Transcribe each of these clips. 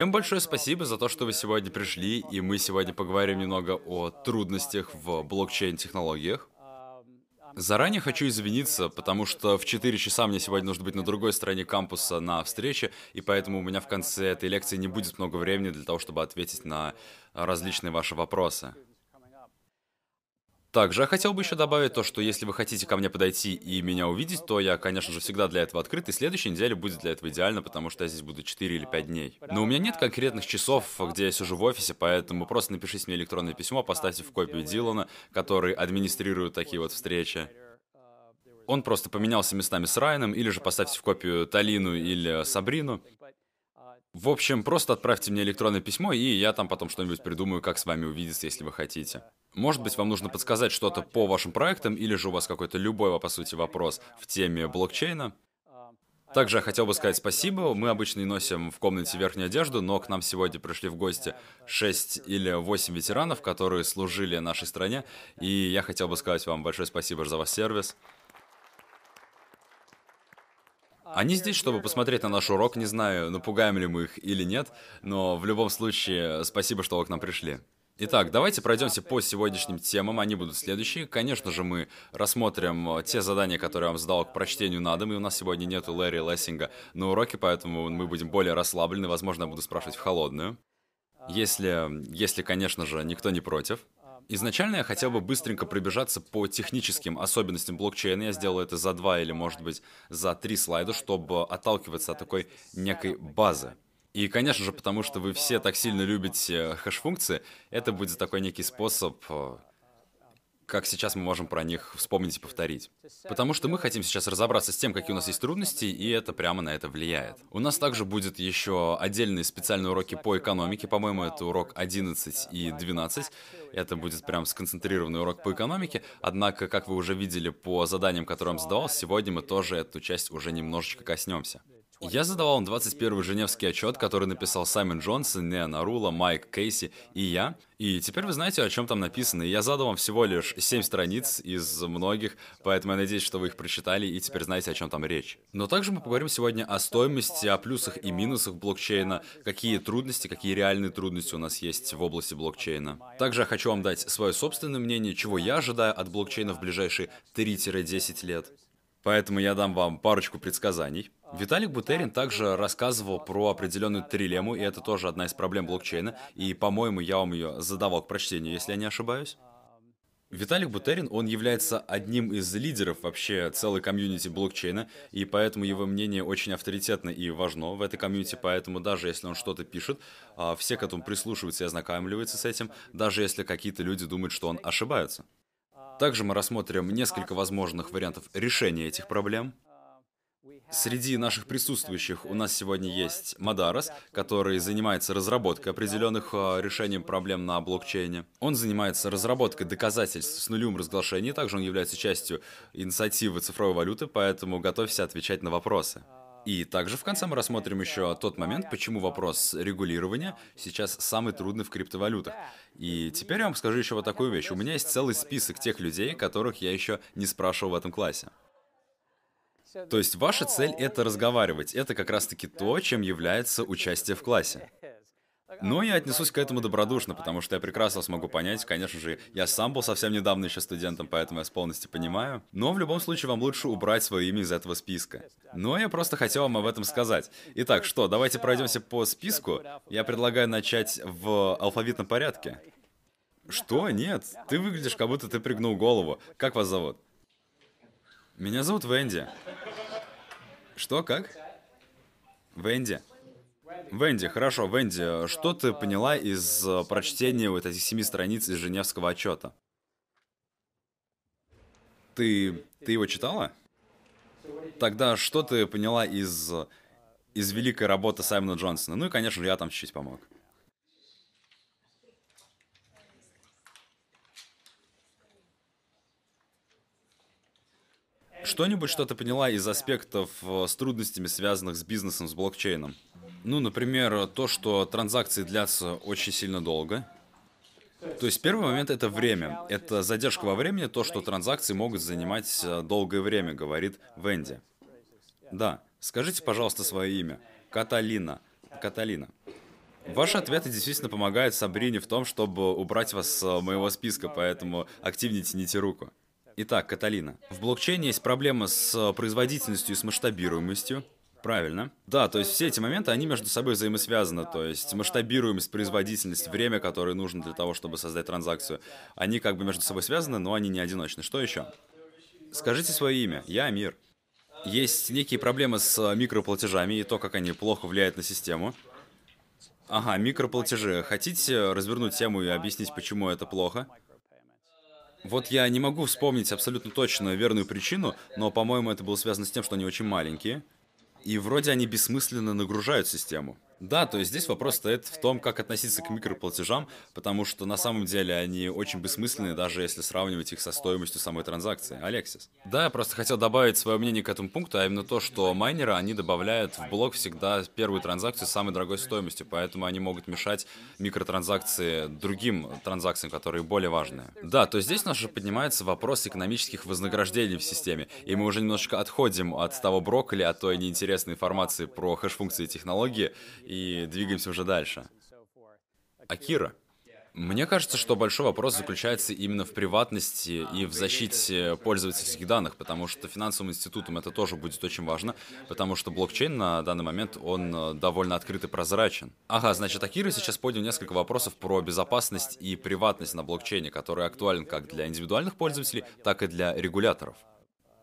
Всем большое спасибо за то, что вы сегодня пришли, и мы сегодня поговорим немного о трудностях в блокчейн-технологиях. Заранее хочу извиниться, потому что в 4 часа мне сегодня нужно быть на другой стороне кампуса на встрече, и поэтому у меня в конце этой лекции не будет много времени для того, чтобы ответить на различные ваши вопросы. Также я хотел бы еще добавить то, что если вы хотите ко мне подойти и меня увидеть, то я, конечно же, всегда для этого открыт, и следующая неделя будет для этого идеально, потому что я здесь буду 4 или 5 дней. Но у меня нет конкретных часов, где я сижу в офисе, поэтому просто напишите мне электронное письмо, поставьте в копию Дилана, который администрирует такие вот встречи. Он просто поменялся местами с Райаном, или же поставьте в копию Талину или Сабрину. В общем, просто отправьте мне электронное письмо, и я там потом что-нибудь придумаю, как с вами увидеться, если вы хотите. Может быть, вам нужно подсказать что-то по вашим проектам, или же у вас какой-то любой, по сути, вопрос в теме блокчейна. Также я хотел бы сказать спасибо. Мы обычно и носим в комнате верхнюю одежду, но к нам сегодня пришли в гости 6 или 8 ветеранов, которые служили нашей стране. И я хотел бы сказать вам большое спасибо за ваш сервис. Они здесь, чтобы посмотреть на наш урок. Не знаю, напугаем ли мы их или нет, но в любом случае, спасибо, что вы к нам пришли. Итак, давайте пройдемся по сегодняшним темам, они будут следующие. Конечно же, мы рассмотрим э, те задания, которые я вам задал к прочтению на дом, и у нас сегодня нету Лэри Лессинга на уроке, поэтому мы будем более расслаблены, возможно, я буду спрашивать в холодную. Если, если, конечно же, никто не против. Изначально я хотел бы быстренько пробежаться по техническим особенностям блокчейна. Я сделал это за два или, может быть, за три слайда, чтобы отталкиваться от такой некой базы. И, конечно же, потому что вы все так сильно любите хэш-функции, это будет такой некий способ, э, как сейчас мы можем про них вспомнить и повторить. Потому что мы хотим сейчас разобраться с тем, какие у нас есть трудности, и это прямо на это влияет. У нас также будет еще отдельные специальные уроки по экономике, по-моему, это урок 11 и 12. Это будет прям сконцентрированный урок по экономике. Однако, как вы уже видели по заданиям, которые я вам задавал, сегодня мы тоже эту часть уже немножечко коснемся. Я задавал им 21 Женевский отчет, который написал Саймон Джонсон, Неа Нарула, Майк Кейси и я. И теперь вы знаете, о чем там написано. И я задал вам всего лишь 7 страниц из многих, поэтому я надеюсь, что вы их прочитали и теперь знаете, о чем там речь. Но также мы поговорим сегодня о стоимости, о плюсах и минусах блокчейна, какие трудности, какие реальные трудности у нас есть в области блокчейна. Также я хочу вам дать свое собственное мнение, чего я ожидаю от блокчейна в ближайшие 3-10 лет. Поэтому я дам вам парочку предсказаний. Виталик Бутерин также рассказывал про определенную трилему, и это тоже одна из проблем блокчейна, и, по-моему, я вам ее задавал к прочтению, если я не ошибаюсь. Виталик Бутерин, он является одним из лидеров вообще целой комьюнити блокчейна, и поэтому его мнение очень авторитетно и важно в этой комьюнити, поэтому даже если он что-то пишет, а, все к этому прислушиваются и ознакомливаются с этим, даже если какие-то люди думают, что он ошибается. Также мы рассмотрим несколько возможных вариантов решения этих проблем. Среди наших присутствующих у нас сегодня есть Мадарас, который занимается разработкой определенных а, решений проблем на блокчейне. Он занимается разработкой доказательств с нулевым разглашением, также он является частью инициативы цифровой валюты, поэтому готовься отвечать на вопросы. И также в конце мы рассмотрим еще тот момент, почему вопрос регулирования сейчас самый трудный в криптовалютах. И теперь я вам скажу еще вот такую вещь. У меня есть целый список тех людей, которых я еще не спрашивал в этом классе. То есть ваша цель — это разговаривать. Это как раз-таки то, чем является участие в классе. Но я отнесусь к этому добродушно, потому что я прекрасно смогу понять, конечно же, я сам был совсем недавно еще студентом, поэтому я с полностью понимаю. Но в любом случае вам лучше убрать свое имя из этого списка. Но я просто хотел вам об этом сказать. Итак, что, давайте пройдемся по списку. Я предлагаю начать в алфавитном порядке. Что? Нет. Ты выглядишь, как будто ты пригнул голову. Как вас зовут? Меня зовут Венди. Что, как? Венди. Венди, хорошо, Венди, что ты поняла из э, прочтения вот этих семи страниц из Женевского отчета? Ты, ты его читала? Тогда что ты поняла из, из великой работы Саймона Джонсона? Ну и, конечно я там чуть-чуть помог. Что-нибудь, что ты поняла из аспектов э, с трудностями, связанных с бизнесом, с блокчейном? Ну, например, то, что транзакции длятся очень сильно долго. То есть первый момент это время. Это задержка во времени, то, что транзакции могут занимать э, долгое время, говорит Венди. Да. Скажите, пожалуйста, свое имя. Каталина. Каталина. Ваши ответы действительно помогают Сабрине в том, чтобы убрать вас с моего списка, поэтому активнее тяните руку. Итак, Каталина. В блокчейне есть проблема с производительностью и с масштабируемостью. Правильно. Да, то есть все эти моменты, они между собой взаимосвязаны. То есть масштабируемость, производительность, время, которое нужно для того, чтобы создать транзакцию, они как бы между собой связаны, но они не одиночны. Что еще? Скажите свое имя. Я Амир. Есть некие проблемы с микроплатежами и то, как они плохо влияют на систему. Ага, микроплатежи. Хотите развернуть тему и объяснить, почему это плохо? Вот я не могу вспомнить абсолютно точно верную причину, но, по-моему, это было связано с тем, что они очень маленькие. И вроде они бессмысленно нагружают систему. Да, то есть здесь вопрос стоит в том, как относиться к микроплатежам, потому что на самом деле они очень бессмысленны, даже если сравнивать их со стоимостью самой транзакции. Алексис. Да, я просто хотел добавить свое мнение к этому пункту, а именно то, что майнеры, они добавляют в блок всегда первую транзакцию с самой дорогой стоимостью, поэтому они могут мешать микротранзакции другим транзакциям, которые более важные. Да, то есть здесь у нас же поднимается вопрос экономических вознаграждений в системе, и мы уже немножечко отходим от того брокколи, от той неинтересной информации про хэш-функции и технологии, и двигаемся уже дальше. Акира. Мне кажется, что большой вопрос заключается именно в приватности и в защите пользовательских данных, потому что финансовым институтам это тоже будет очень важно, потому что блокчейн на данный момент, он э, довольно открыт и прозрачен. Ага, значит, Акира сейчас поднял несколько вопросов про безопасность и приватность на блокчейне, который актуален как для индивидуальных пользователей, так и для регуляторов.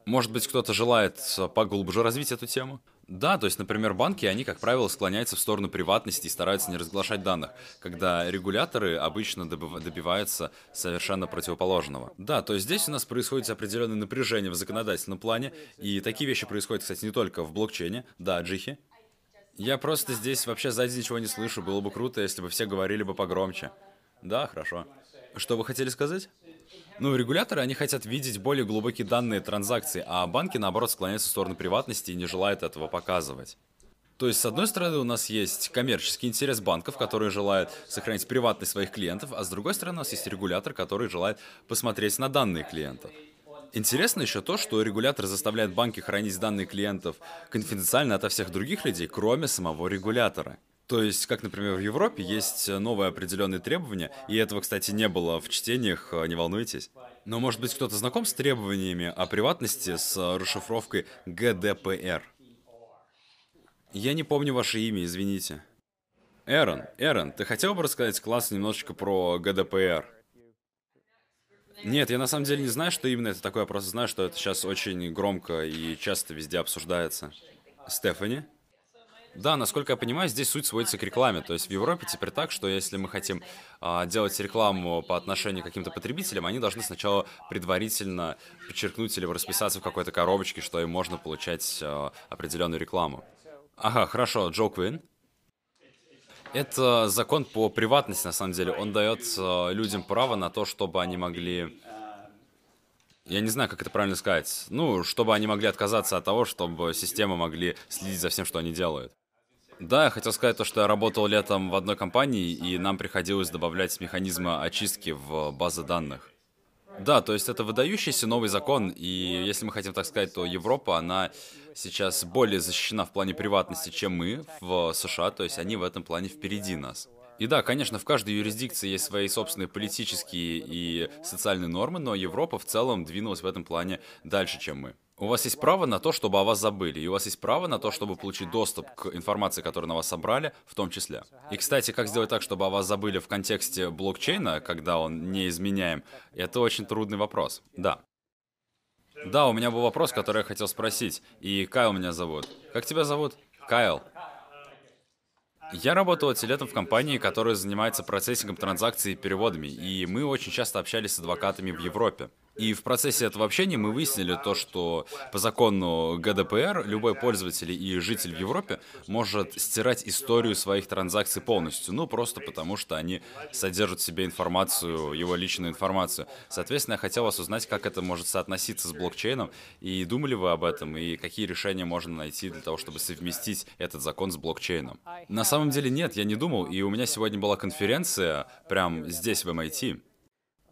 Может быть, кто-то желает поглубже развить эту тему? Да, то есть, например, банки, они, как правило, склоняются в сторону приватности и стараются не разглашать данных, когда регуляторы обычно добиваются совершенно противоположного. Да, то есть здесь у нас происходит определенное напряжение в законодательном плане, и такие вещи происходят, кстати, не только в блокчейне. Да, Джихи? Я просто здесь вообще сзади ничего не слышу, было бы круто, если бы все говорили бы погромче. Да, хорошо. Что вы хотели сказать? Ну, регуляторы, они хотят видеть более глубокие данные транзакций, а банки, наоборот, склоняются в сторону приватности и не желают этого показывать. То есть, с одной стороны, у нас есть коммерческий интерес банков, которые желают сохранить приватность своих клиентов, а с другой стороны, у нас есть регулятор, который желает посмотреть на данные клиентов. Интересно еще то, что регулятор заставляет банки хранить данные клиентов конфиденциально ото всех других людей, кроме самого регулятора. То есть, как, например, в Европе есть новые определенные требования, и этого, кстати, не было в чтениях, э, не волнуйтесь. Но, может быть, кто-то знаком с требованиями о приватности с расшифровкой GDPR? Я не помню ваше имя, извините. Эрон, Эрон, ты хотел бы рассказать классу немножечко про GDPR? Нет, я на самом деле не знаю, что именно это такое, я просто знаю, что это сейчас очень громко и часто везде обсуждается. Стефани? Да, насколько я понимаю, здесь суть сводится к рекламе. То есть в Европе теперь так, что если мы хотим а, делать рекламу по отношению к каким-то потребителям, они должны сначала предварительно подчеркнуть или расписаться в какой-то коробочке, что им можно получать а, определенную рекламу. Ага, хорошо, Джо Квин. Это закон по приватности, на самом деле. Он дает а, людям право на то, чтобы они могли я не знаю, как это правильно сказать. Ну, чтобы они могли отказаться от того, чтобы системы могли следить за всем, что они делают. Да, я хотел сказать то, что я работал летом в одной компании, и нам приходилось добавлять механизмы очистки в базы данных. Да, то есть это выдающийся новый закон, и если мы хотим так сказать, то Европа, она сейчас более защищена в плане приватности, чем мы в США, то есть они в этом плане впереди нас. И да, конечно, в каждой юрисдикции есть свои собственные политические и социальные нормы, но Европа в целом двинулась в этом плане дальше, чем мы. У вас есть право на то, чтобы о вас забыли, и у вас есть право на то, чтобы получить доступ к информации, которую на вас собрали, в том числе. И, кстати, как сделать так, чтобы о вас забыли в контексте блокчейна, когда он не изменяем, это очень трудный вопрос. Да. Да, у меня был вопрос, который я хотел спросить, и Кайл меня зовут. Как тебя зовут? Кайл. Я работал этим летом в компании, которая занимается процессингом транзакций и переводами, и мы очень часто общались с адвокатами в Европе. И в процессе этого общения мы выяснили то, что по закону ГДПР любой пользователь и житель в Европе может стирать историю своих транзакций полностью, ну просто потому что они содержат в себе информацию, его личную информацию. Соответственно, я хотел вас узнать, как это может соотноситься с блокчейном, и думали вы об этом, и какие решения можно найти для того, чтобы совместить этот закон с блокчейном. На самом деле нет, я не думал, и у меня сегодня была конференция прямо здесь, в MIT,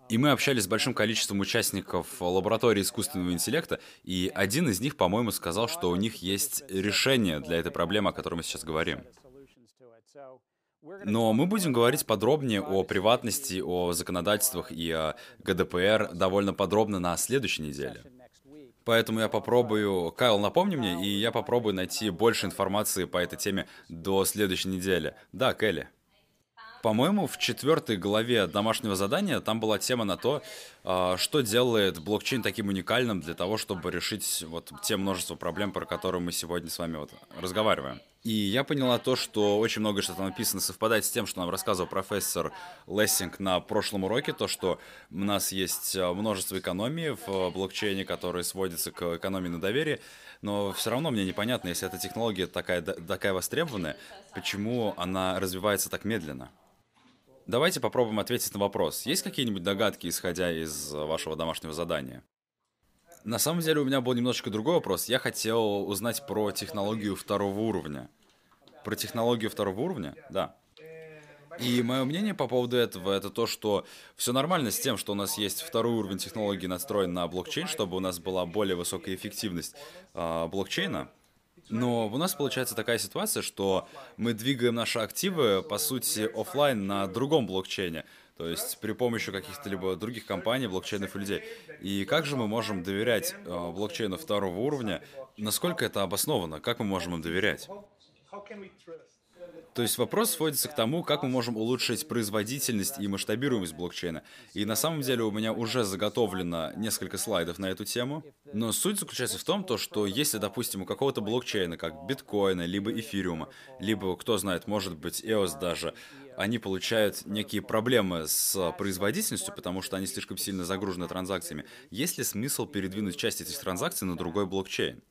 и мы общались с большим количеством участников лаборатории искусственного интеллекта, и один из них, по-моему, сказал, что у них есть решение для этой проблемы, о которой мы сейчас говорим. Но мы будем говорить подробнее о приватности, о законодательствах и о ГДПР довольно подробно на следующей неделе. Поэтому я попробую... Кайл, напомни мне, и я попробую найти больше информации по этой теме до следующей недели. Да, Келли. По-моему, в четвертой главе домашнего задания там была тема на то, а, что делает блокчейн таким уникальным для того, чтобы решить вот те множество проблем, про которые мы сегодня с вами вот разговариваем. И я поняла то, что очень много что там написано совпадает с тем, что нам рассказывал профессор Лессинг на прошлом уроке, то, что у нас есть а, множество экономии в блокчейне, которые сводятся к экономии на доверии, но все равно мне непонятно, если эта технология такая, такая востребованная, почему она развивается так медленно. Давайте попробуем ответить на вопрос. Есть какие-нибудь догадки, исходя из вашего домашнего задания? На самом деле у меня был немножечко другой вопрос. Я хотел узнать про технологию второго уровня. Про технологию второго уровня? Да. И мое мнение по поводу этого это то, что все нормально с тем, что у нас есть второй уровень технологии настроен на блокчейн, чтобы у нас была более высокая эффективность э, блокчейна. Но у нас получается такая ситуация, что мы двигаем наши активы, по сути, офлайн на другом блокчейне. То есть при помощи каких-то либо других компаний, блокчейнов и людей. И как же мы можем доверять э, блокчейну второго уровня? Насколько это обосновано? Как мы можем им доверять? То есть вопрос сводится к тому, как мы можем улучшить производительность и масштабируемость блокчейна. И на самом деле у меня уже заготовлено несколько слайдов на эту тему. Но суть заключается в том, то, что если, допустим, у какого-то блокчейна, как биткоина, либо эфириума, либо, кто знает, может быть, EOS даже, они получают некие проблемы с производительностью, потому что они слишком сильно загружены транзакциями, есть ли смысл передвинуть часть этих транзакций на другой блокчейн?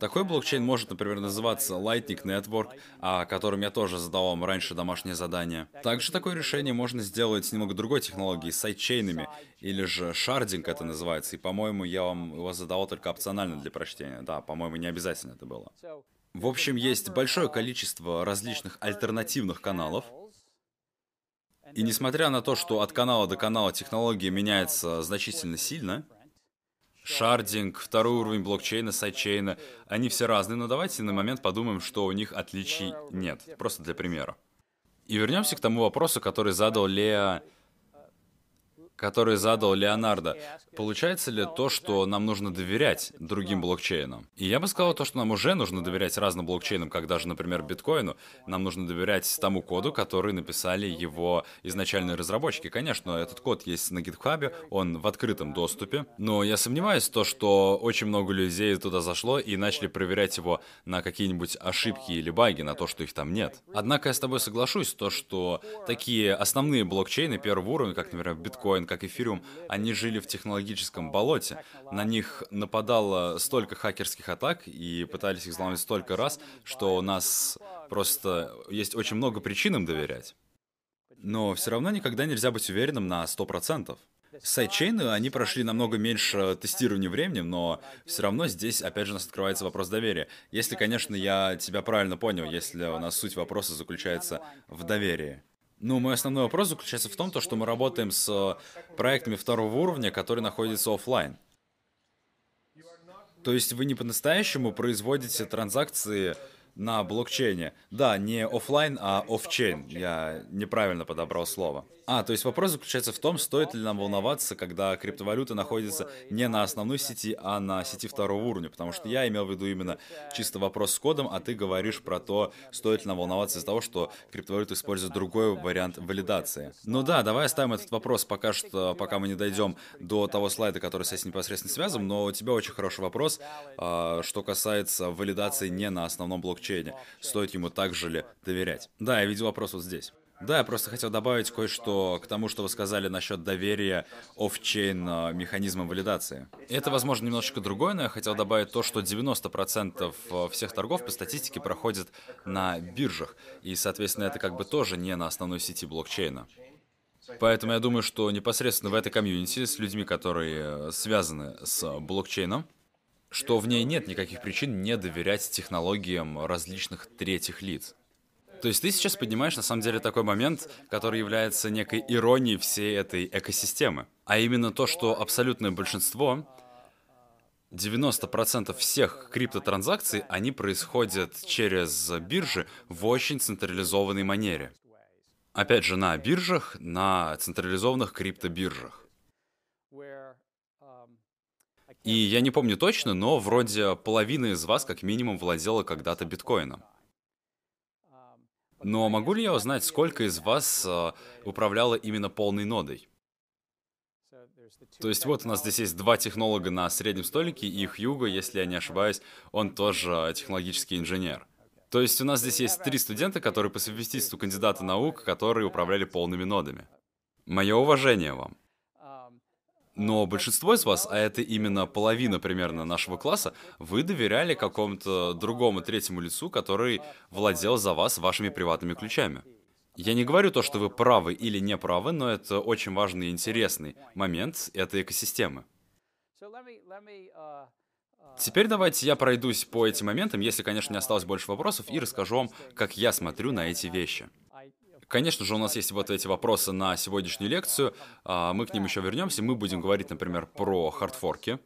Такой блокчейн может, например, называться Lightning Network, о котором я тоже задавал вам раньше домашнее задание. Также такое решение можно сделать с немного другой технологией, с сайдчейнами, или же шардинг это называется, и, по-моему, я вам его задавал только опционально для прочтения. Да, по-моему, не обязательно это было. В общем, есть большое количество различных альтернативных каналов, и несмотря на то, что от канала до канала технология меняется значительно сильно, Шардинг, второй уровень блокчейна, сайдчейна, они все разные, но давайте на момент подумаем, что у них отличий нет, просто для примера. И вернемся к тому вопросу, который задал Леа который задал Леонардо, получается ли то, что нам нужно доверять другим блокчейнам? И я бы сказал то, что нам уже нужно доверять разным блокчейнам, как даже, например, биткоину. Нам нужно доверять тому коду, который написали его изначальные разработчики. Конечно, этот код есть на GitHub, он в открытом доступе, но я сомневаюсь то, что очень много людей туда зашло и начали проверять его на какие-нибудь ошибки или баги, на то, что их там нет. Однако я с тобой соглашусь, то, что такие основные блокчейны первого уровня, как, например, биткоин, как эфириум, они жили в технологическом болоте. На них нападало столько хакерских атак и пытались их взломать столько раз, что у нас просто есть очень много причин им доверять. Но все равно никогда нельзя быть уверенным на 100%. Сайдчейны, они прошли намного меньше тестирования временем, но все равно здесь, опять же, у нас открывается вопрос доверия. Если, конечно, я тебя правильно понял, если у нас суть вопроса заключается в доверии. Ну, мой основной вопрос заключается в том, то, что мы работаем с э, проектами второго уровня, которые находятся офлайн. То есть вы не по-настоящему производите транзакции на блокчейне. Да, не офлайн, а офчейн. Я неправильно подобрал слово. А, то есть вопрос заключается в том, стоит ли нам волноваться, когда криптовалюта находится не на основной сети, а на сети второго уровня, потому что я имел в виду именно чисто вопрос с кодом, а ты говоришь про то, стоит ли нам волноваться из-за того, что криптовалюта использует другой вариант валидации. Ну да, давай оставим этот вопрос пока что, пока мы не дойдем до того слайда, который с этим непосредственно связан, но у тебя очень хороший вопрос, а, что касается валидации не на основном блокчейне. Стоит ему также ли доверять? Да, я видел вопрос вот здесь. Да, я просто хотел добавить кое-что к тому, что вы сказали насчет доверия офчейн а, механизмам валидации. Это, возможно, немножечко другое, но я хотел добавить то, что 90% а, всех торгов по статистике проходят на биржах, и, соответственно, это как бы тоже не на основной сети блокчейна. Поэтому я думаю, что непосредственно в этой комьюнити с людьми, которые связаны с блокчейном, что в ней нет никаких причин не доверять технологиям различных третьих лиц. То есть ты сейчас поднимаешь на самом деле такой момент, который является некой иронией всей этой экосистемы. А именно то, что абсолютное большинство 90% всех криптотранзакций, они происходят через биржи в очень централизованной манере. Опять же, на биржах, на централизованных криптобиржах. И я не помню точно, но вроде половина из вас как минимум владела когда-то биткоином. Но могу ли я узнать, сколько из вас э, управляло именно полной нодой? То есть вот у нас здесь есть два технолога на среднем столике, и Хьюго, если я не ошибаюсь, он тоже технологический инженер. То есть у нас здесь есть три студента, которые по совместительству кандидата наук, которые управляли полными нодами. Мое уважение вам. Но большинство из вас, а это именно половина примерно нашего класса, вы доверяли какому-то другому третьему лицу, который владел за вас вашими приватными ключами. Я не говорю то, что вы правы или не правы, но это очень важный и интересный момент этой экосистемы. Теперь давайте я пройдусь по этим моментам, если, конечно, не осталось больше вопросов, и расскажу вам, как я смотрю на эти вещи. Конечно же, у нас есть вот эти вопросы на сегодняшнюю лекцию, а, мы к ним еще вернемся, мы будем говорить, например, про хардфорки,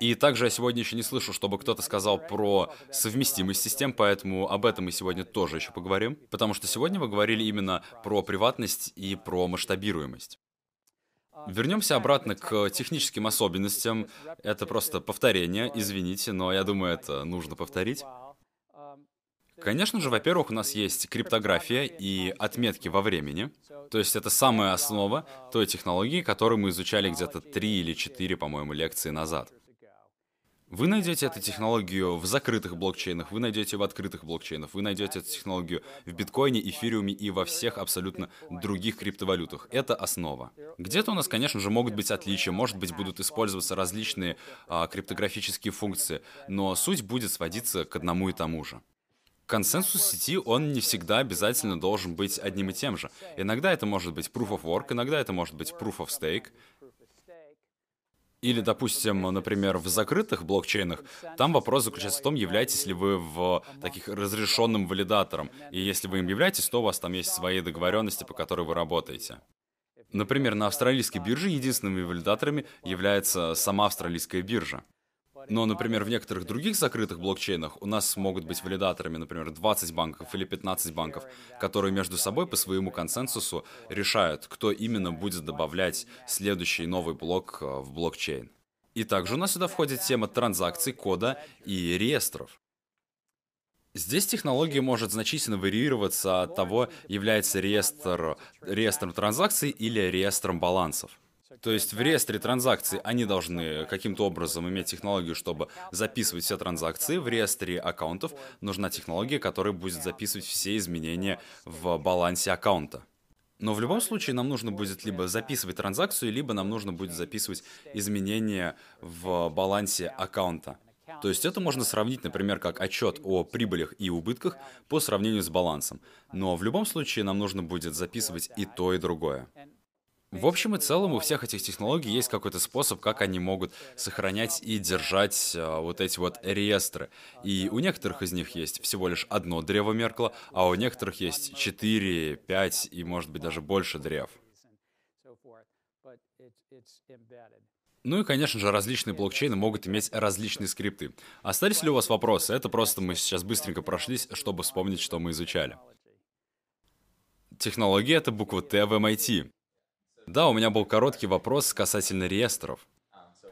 и также я сегодня еще не слышу, чтобы кто-то сказал про совместимость систем, поэтому об этом мы сегодня тоже еще поговорим. Потому что сегодня вы говорили именно про приватность и про масштабируемость. Вернемся обратно к техническим особенностям. Это просто повторение, извините, но я думаю, это нужно повторить. Конечно же, во-первых, у нас есть криптография и отметки во времени. То есть это самая основа той технологии, которую мы изучали где-то три или четыре, по-моему, лекции назад. Вы найдете эту технологию в закрытых блокчейнах, вы найдете в открытых блокчейнах, вы найдете эту технологию в биткоине, эфириуме и во всех абсолютно других криптовалютах. Это основа. Где-то у нас, конечно же, могут быть отличия, может быть, будут использоваться различные а, криптографические функции, но суть будет сводиться к одному и тому же. Консенсус сети, он не всегда обязательно должен быть одним и тем же. Иногда это может быть proof of work, иногда это может быть proof of stake, или, допустим, например, в закрытых блокчейнах, там вопрос заключается в том, являетесь ли вы в таких разрешенным валидатором. И если вы им являетесь, то у вас там есть свои договоренности, по которым вы работаете. Например, на австралийской бирже единственными валидаторами является сама австралийская биржа. Но, например, в некоторых других закрытых блокчейнах у нас могут быть валидаторами, например, 20 банков или 15 банков, которые между собой по своему консенсусу решают, кто именно будет добавлять следующий новый блок э, в блокчейн. И также у нас сюда входит тема транзакций, кода и реестров. Здесь технология может значительно варьироваться от того, является реестр реестром транзакций или реестром балансов. То есть в реестре транзакций они должны каким-то образом иметь технологию, чтобы записывать все транзакции. В реестре аккаунтов нужна технология, которая будет записывать все изменения в балансе аккаунта. Но в любом случае нам нужно будет либо записывать транзакцию, либо нам нужно будет записывать изменения в балансе аккаунта. То есть это можно сравнить, например, как отчет о прибылях и убытках по сравнению с балансом. Но в любом случае нам нужно будет записывать и то, и другое. В общем и целом у всех этих технологий есть какой-то способ, как они могут сохранять и держать а, вот эти вот реестры. И у некоторых из них есть всего лишь одно древо Меркла, а у некоторых есть 4, 5 и может быть даже больше древ. Ну и, конечно же, различные блокчейны могут иметь различные скрипты. Остались ли у вас вопросы? Это просто мы сейчас быстренько прошлись, чтобы вспомнить, что мы изучали. Технология — это буква Т в MIT. Да, у меня был короткий вопрос касательно реестров.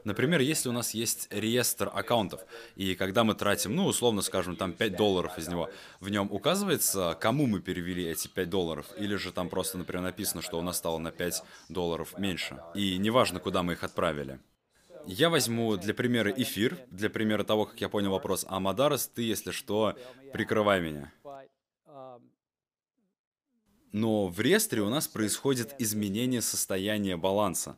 Например, если у нас есть реестр аккаунтов, и когда мы тратим, ну, условно скажем, там 5 долларов из него, в нем указывается, кому мы перевели эти 5 долларов, или же там просто, например, написано, что у нас стало на 5 долларов меньше, и неважно, куда мы их отправили. Я возьму для примера эфир, для примера того, как я понял вопрос, а Мадарас, ты, если что, прикрывай меня. Но в реестре у нас происходит изменение состояния баланса.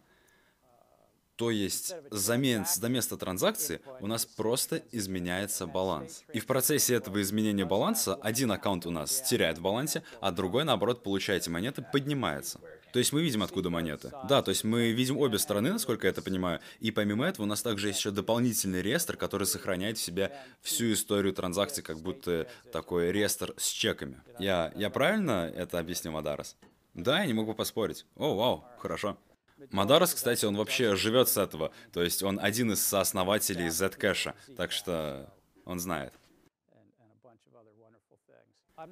То есть за, за место транзакции у нас просто изменяется баланс. И в процессе этого изменения баланса один аккаунт у нас теряет в балансе, а другой, наоборот, получаете монеты, поднимается. То есть мы видим, откуда монеты. Да, то есть мы видим обе стороны, насколько я это понимаю. И помимо этого у нас также есть еще дополнительный реестр, который сохраняет в себе всю историю транзакций, как будто такой реестр с чеками. Я, я правильно это объяснил, Адарас? Да, я не могу поспорить. О, вау, хорошо. Мадарос, кстати, он вообще живет с этого. То есть он один из сооснователей Zcash, так что он знает.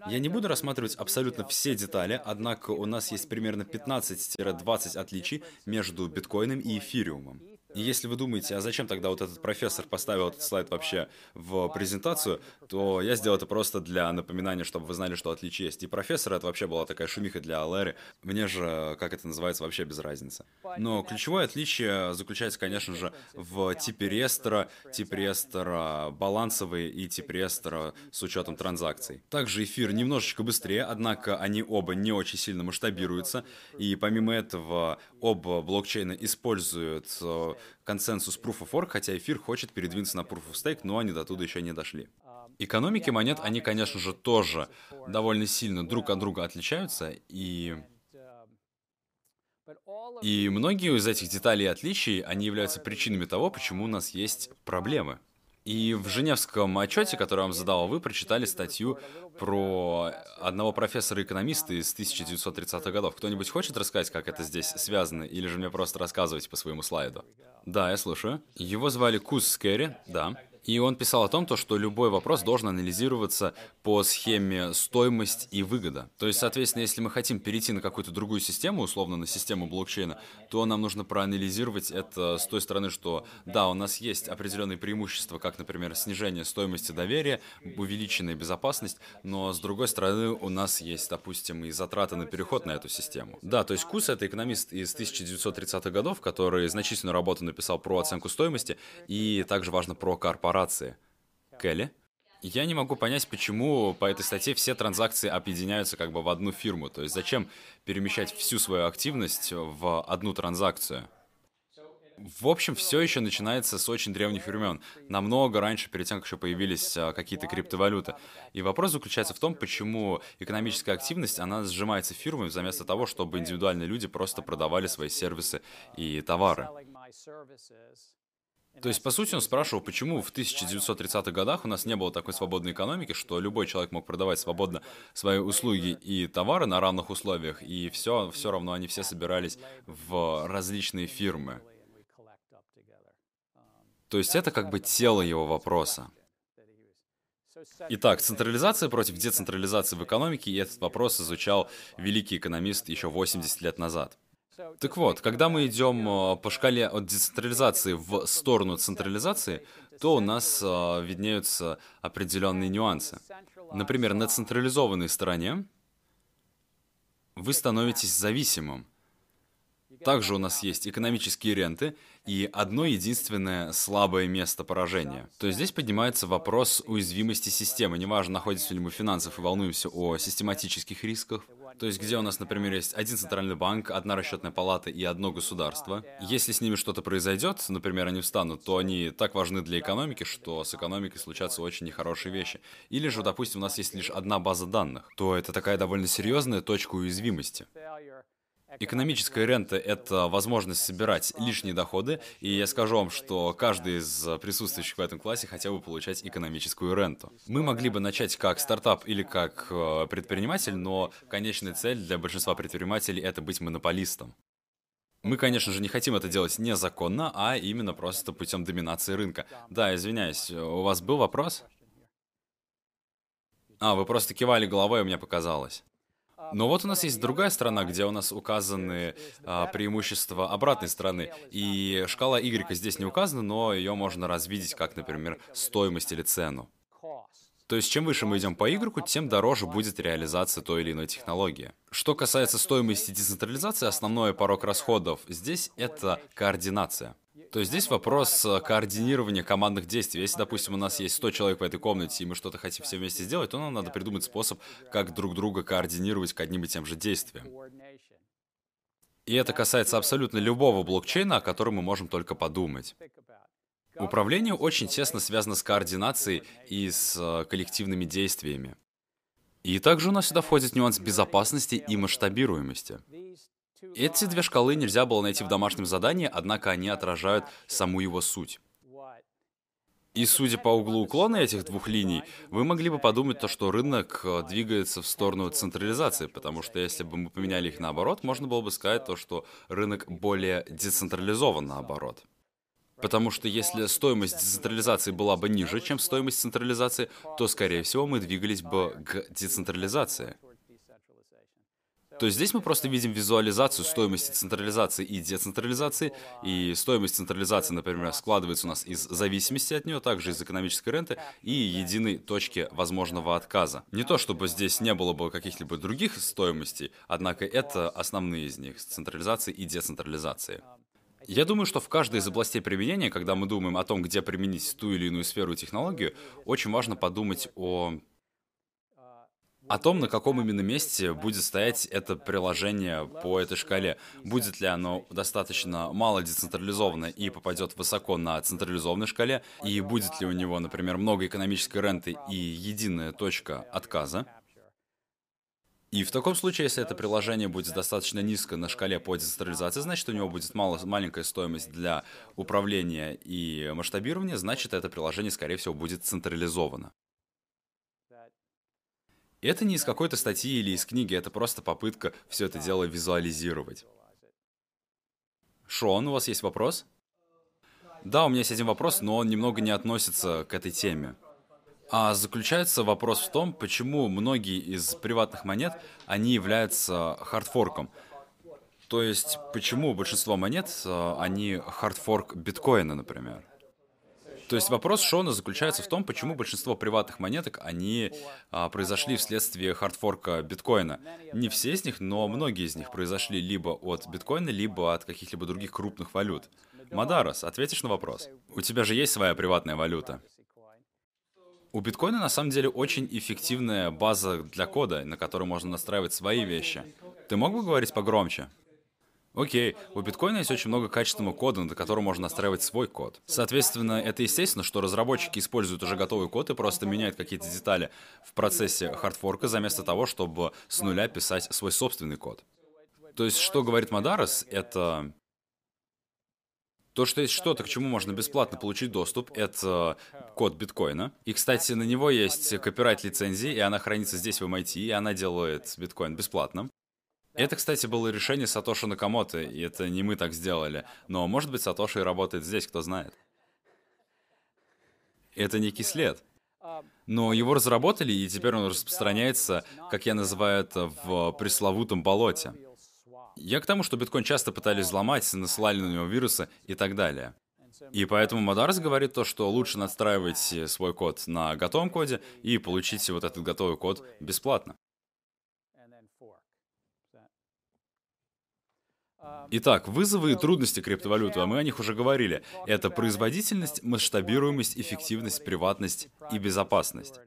Я не буду рассматривать абсолютно все детали, однако у нас есть примерно 15-20 отличий между биткоином и эфириумом. И если вы думаете, а зачем тогда вот этот профессор поставил этот слайд вообще в презентацию, то я сделал это просто для напоминания, чтобы вы знали, что отличие есть. И профессор это вообще была такая шумиха для Алэри. Мне же, как это называется, вообще без разницы. Но ключевое отличие заключается, конечно же, в типе рестора, тип рестора балансовый и тип рестора с учетом транзакций. Также эфир немножечко быстрее, однако они оба не очень сильно масштабируются. И помимо этого, оба блокчейна используют консенсус Proof of Work, хотя эфир хочет передвинуться на Proof of Stake, но они до туда еще не дошли. Экономики монет, они, конечно же, тоже довольно сильно друг от друга отличаются, и... И многие из этих деталей и отличий, они являются причинами того, почему у нас есть проблемы. И в Женевском отчете, который я вам задал, вы прочитали статью про одного профессора-экономиста из 1930-х годов. Кто-нибудь хочет рассказать, как это здесь связано, или же мне просто рассказывать по своему слайду? Да, я слушаю. Его звали Коуз Скерри, да. И он писал о том, то, что любой вопрос должен анализироваться по схеме стоимость и выгода. То есть, соответственно, если мы хотим перейти на какую-то другую систему, условно на систему блокчейна, то нам нужно проанализировать это с той стороны, что да, у нас есть определенные преимущества, как, например, снижение стоимости доверия, увеличенная безопасность, но с другой стороны у нас есть, допустим, и затраты на переход на эту систему. Да, то есть Кус — это экономист из 1930-х годов, который значительную работу написал про оценку стоимости и также важно про корпорации корпорации. Келли? Я не могу понять, почему по этой статье все транзакции объединяются как бы в одну фирму. То есть зачем перемещать всю свою активность в одну транзакцию? В общем, все еще начинается с очень древних времен, намного раньше, перед тем, как еще появились а, какие-то криптовалюты. И вопрос заключается в том, почему экономическая активность, она сжимается фирмами вместо того, чтобы индивидуальные люди просто продавали свои сервисы и товары. То есть, по сути, он спрашивал, почему в 1930-х годах у нас не было такой свободной экономики, что любой человек мог продавать свободно свои услуги и товары на равных условиях, и все, все равно они все собирались в различные фирмы. То есть это как бы тело его вопроса. Итак, централизация против децентрализации в экономике, и этот вопрос изучал великий экономист еще 80 лет назад. Так вот, когда мы идем э, по шкале от децентрализации в сторону централизации, то у нас э, виднеются определенные нюансы. Например, на централизованной стороне вы становитесь зависимым. Также у нас есть экономические ренты и одно единственное слабое место поражения. То есть здесь поднимается вопрос уязвимости системы. Неважно, находимся ли мы в финансах и волнуемся о систематических рисках, то есть где у нас, например, есть один центральный банк, одна расчетная палата и одно государство. Если с ними что-то произойдет, например, они встанут, то они так важны для экономики, что с экономикой случатся очень нехорошие вещи. Или же, допустим, у нас есть лишь одна база данных, то это такая довольно серьезная точка уязвимости. Экономическая рента — это возможность собирать лишние доходы, и я скажу вам, что каждый из присутствующих в этом классе хотел бы получать экономическую ренту. Мы могли бы начать как стартап или как э, предприниматель, но конечная цель для большинства предпринимателей — это быть монополистом. Мы, конечно же, не хотим это делать незаконно, а именно просто путем доминации рынка. Да, извиняюсь, у вас был вопрос? А, вы просто кивали головой, меня показалось. Но вот у нас есть другая сторона, где у нас указаны а, преимущества обратной стороны. И шкала Y здесь не указана, но ее можно развидеть как, например, стоимость или цену. То есть, чем выше мы идем по Y, тем дороже будет реализация той или иной технологии. Что касается стоимости децентрализации, основной порог расходов здесь — это координация. То есть здесь вопрос э, координирования командных действий. Если, допустим, у нас есть 100 человек в этой комнате, и мы что-то хотим все вместе сделать, то нам надо придумать способ, как друг друга координировать к одним и тем же действиям. И это касается абсолютно любого блокчейна, о котором мы можем только подумать. Управление очень тесно связано с координацией и с э, коллективными действиями. И также у нас сюда входит нюанс безопасности и масштабируемости. Эти две шкалы нельзя было найти в домашнем задании, однако они отражают саму его суть. И судя по углу уклона этих двух линий, вы могли бы подумать то, что рынок э, двигается в сторону централизации, потому что если бы мы поменяли их наоборот, можно было бы сказать то, что рынок более децентрализован наоборот. Потому что если стоимость децентрализации была бы ниже, чем стоимость централизации, то, скорее всего, мы двигались бы к децентрализации. То здесь мы просто видим визуализацию стоимости централизации и децентрализации, и стоимость централизации, например, складывается у нас из зависимости от нее, также из экономической ренты и единой точки возможного отказа. Не то, чтобы здесь не было бы каких-либо других стоимостей, однако это основные из них, централизации и децентрализации. Я думаю, что в каждой из областей применения, когда мы думаем о том, где применить ту или иную сферу и технологию, очень важно подумать о о том, на каком именно месте будет стоять это приложение по этой шкале. Будет ли оно достаточно мало децентрализовано и попадет высоко на централизованной шкале, и будет ли у него, например, много экономической ренты и единая точка отказа. И в таком случае, если это приложение будет достаточно низко на шкале по децентрализации, значит, у него будет мало, маленькая стоимость для управления и масштабирования, значит, это приложение, скорее всего, будет централизовано. Это не из какой-то статьи или из книги, это просто попытка все это дело визуализировать. Шон, у вас есть вопрос? Да, у меня есть один вопрос, но он немного не относится к этой теме. А заключается вопрос в том, почему многие из приватных монет, они являются хардфорком. То есть, почему большинство монет, э, они хардфорк биткоина, например. То есть вопрос Шона заключается в том, почему большинство приватных монеток, они а, произошли вследствие хардфорка биткоина. Не все из них, но многие из них произошли либо от биткоина, либо от каких-либо других крупных валют. Мадарос, ответишь на вопрос? У тебя же есть своя приватная валюта. У биткоина на самом деле очень эффективная база для кода, на которой можно настраивать свои вещи. Ты мог бы говорить погромче? Окей, у биткоина есть очень много качественного кода, над которым можно настраивать свой код. Соответственно, это естественно, что разработчики используют уже готовый код и просто меняют какие-то детали в процессе хардфорка, вместо того, чтобы с нуля писать свой собственный код. То есть, что говорит Мадарос, это то, что есть что-то, к чему можно бесплатно получить доступ, это код биткоина. И, кстати, на него есть копирайт лицензии, и она хранится здесь в MIT, и она делает биткоин бесплатным. Это, кстати, было решение Сатоши Накамото, и это не мы так сделали. Но, может быть, Сатоши работает здесь, кто знает. Это некий след. Но его разработали, и теперь он распространяется, как я называю это, в пресловутом болоте. Я к тому, что биткоин часто пытались взломать, насылали на него вирусы и так далее. И поэтому Мадарс говорит то, что лучше настраивать свой код на готовом коде и получить вот этот готовый код бесплатно. Итак, вызовы и трудности криптовалюты, а мы о них уже говорили. Это производительность, масштабируемость, эффективность, приватность и безопасность.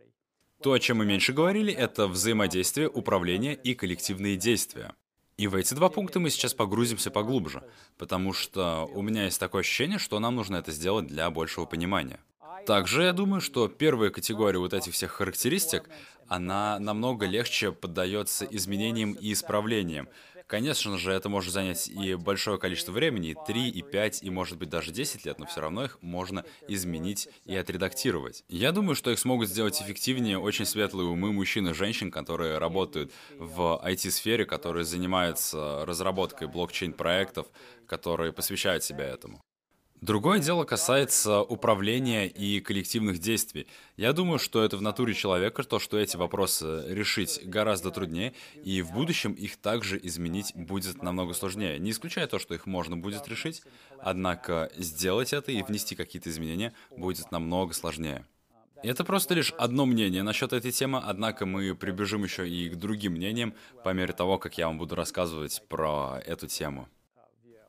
То, о чем мы меньше говорили, это взаимодействие, управление и коллективные действия. И в эти два пункта мы сейчас погрузимся поглубже, потому что у меня есть такое ощущение, что нам нужно это сделать для большего понимания. Также я думаю, что первая категория вот этих всех характеристик, она намного легче поддается изменениям и исправлениям. Конечно же, это может занять и большое количество времени, 3, и 5, и может быть даже 10 лет, но все равно их можно изменить и отредактировать. Я думаю, что их смогут сделать эффективнее очень светлые умы мужчин и женщин, которые работают в IT-сфере, которые занимаются разработкой блокчейн-проектов, которые посвящают себя этому. Другое дело касается управления и коллективных действий. Я думаю, что это в натуре человека, то, что эти вопросы решить гораздо труднее, и в будущем их также изменить будет намного сложнее. Не исключая то, что их можно будет решить, однако сделать это и внести какие-то изменения будет намного сложнее. Это просто лишь одно мнение насчет этой темы, однако мы прибежим еще и к другим мнениям по мере того, как я вам буду рассказывать про эту тему.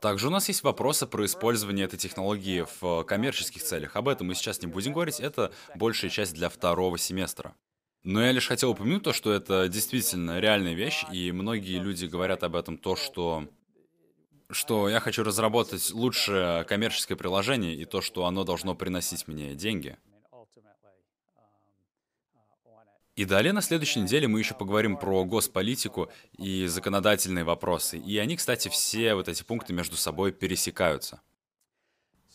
Также у нас есть вопросы про использование этой технологии в коммерческих целях. Об этом мы сейчас не будем говорить, это большая часть для второго семестра. Но я лишь хотел упомянуть то, что это действительно реальная вещь, и многие люди говорят об этом то, что что я хочу разработать лучшее коммерческое приложение и то, что оно должно приносить мне деньги. И далее на следующей неделе мы еще поговорим про госполитику и законодательные вопросы. И они, кстати, все вот эти пункты между собой пересекаются.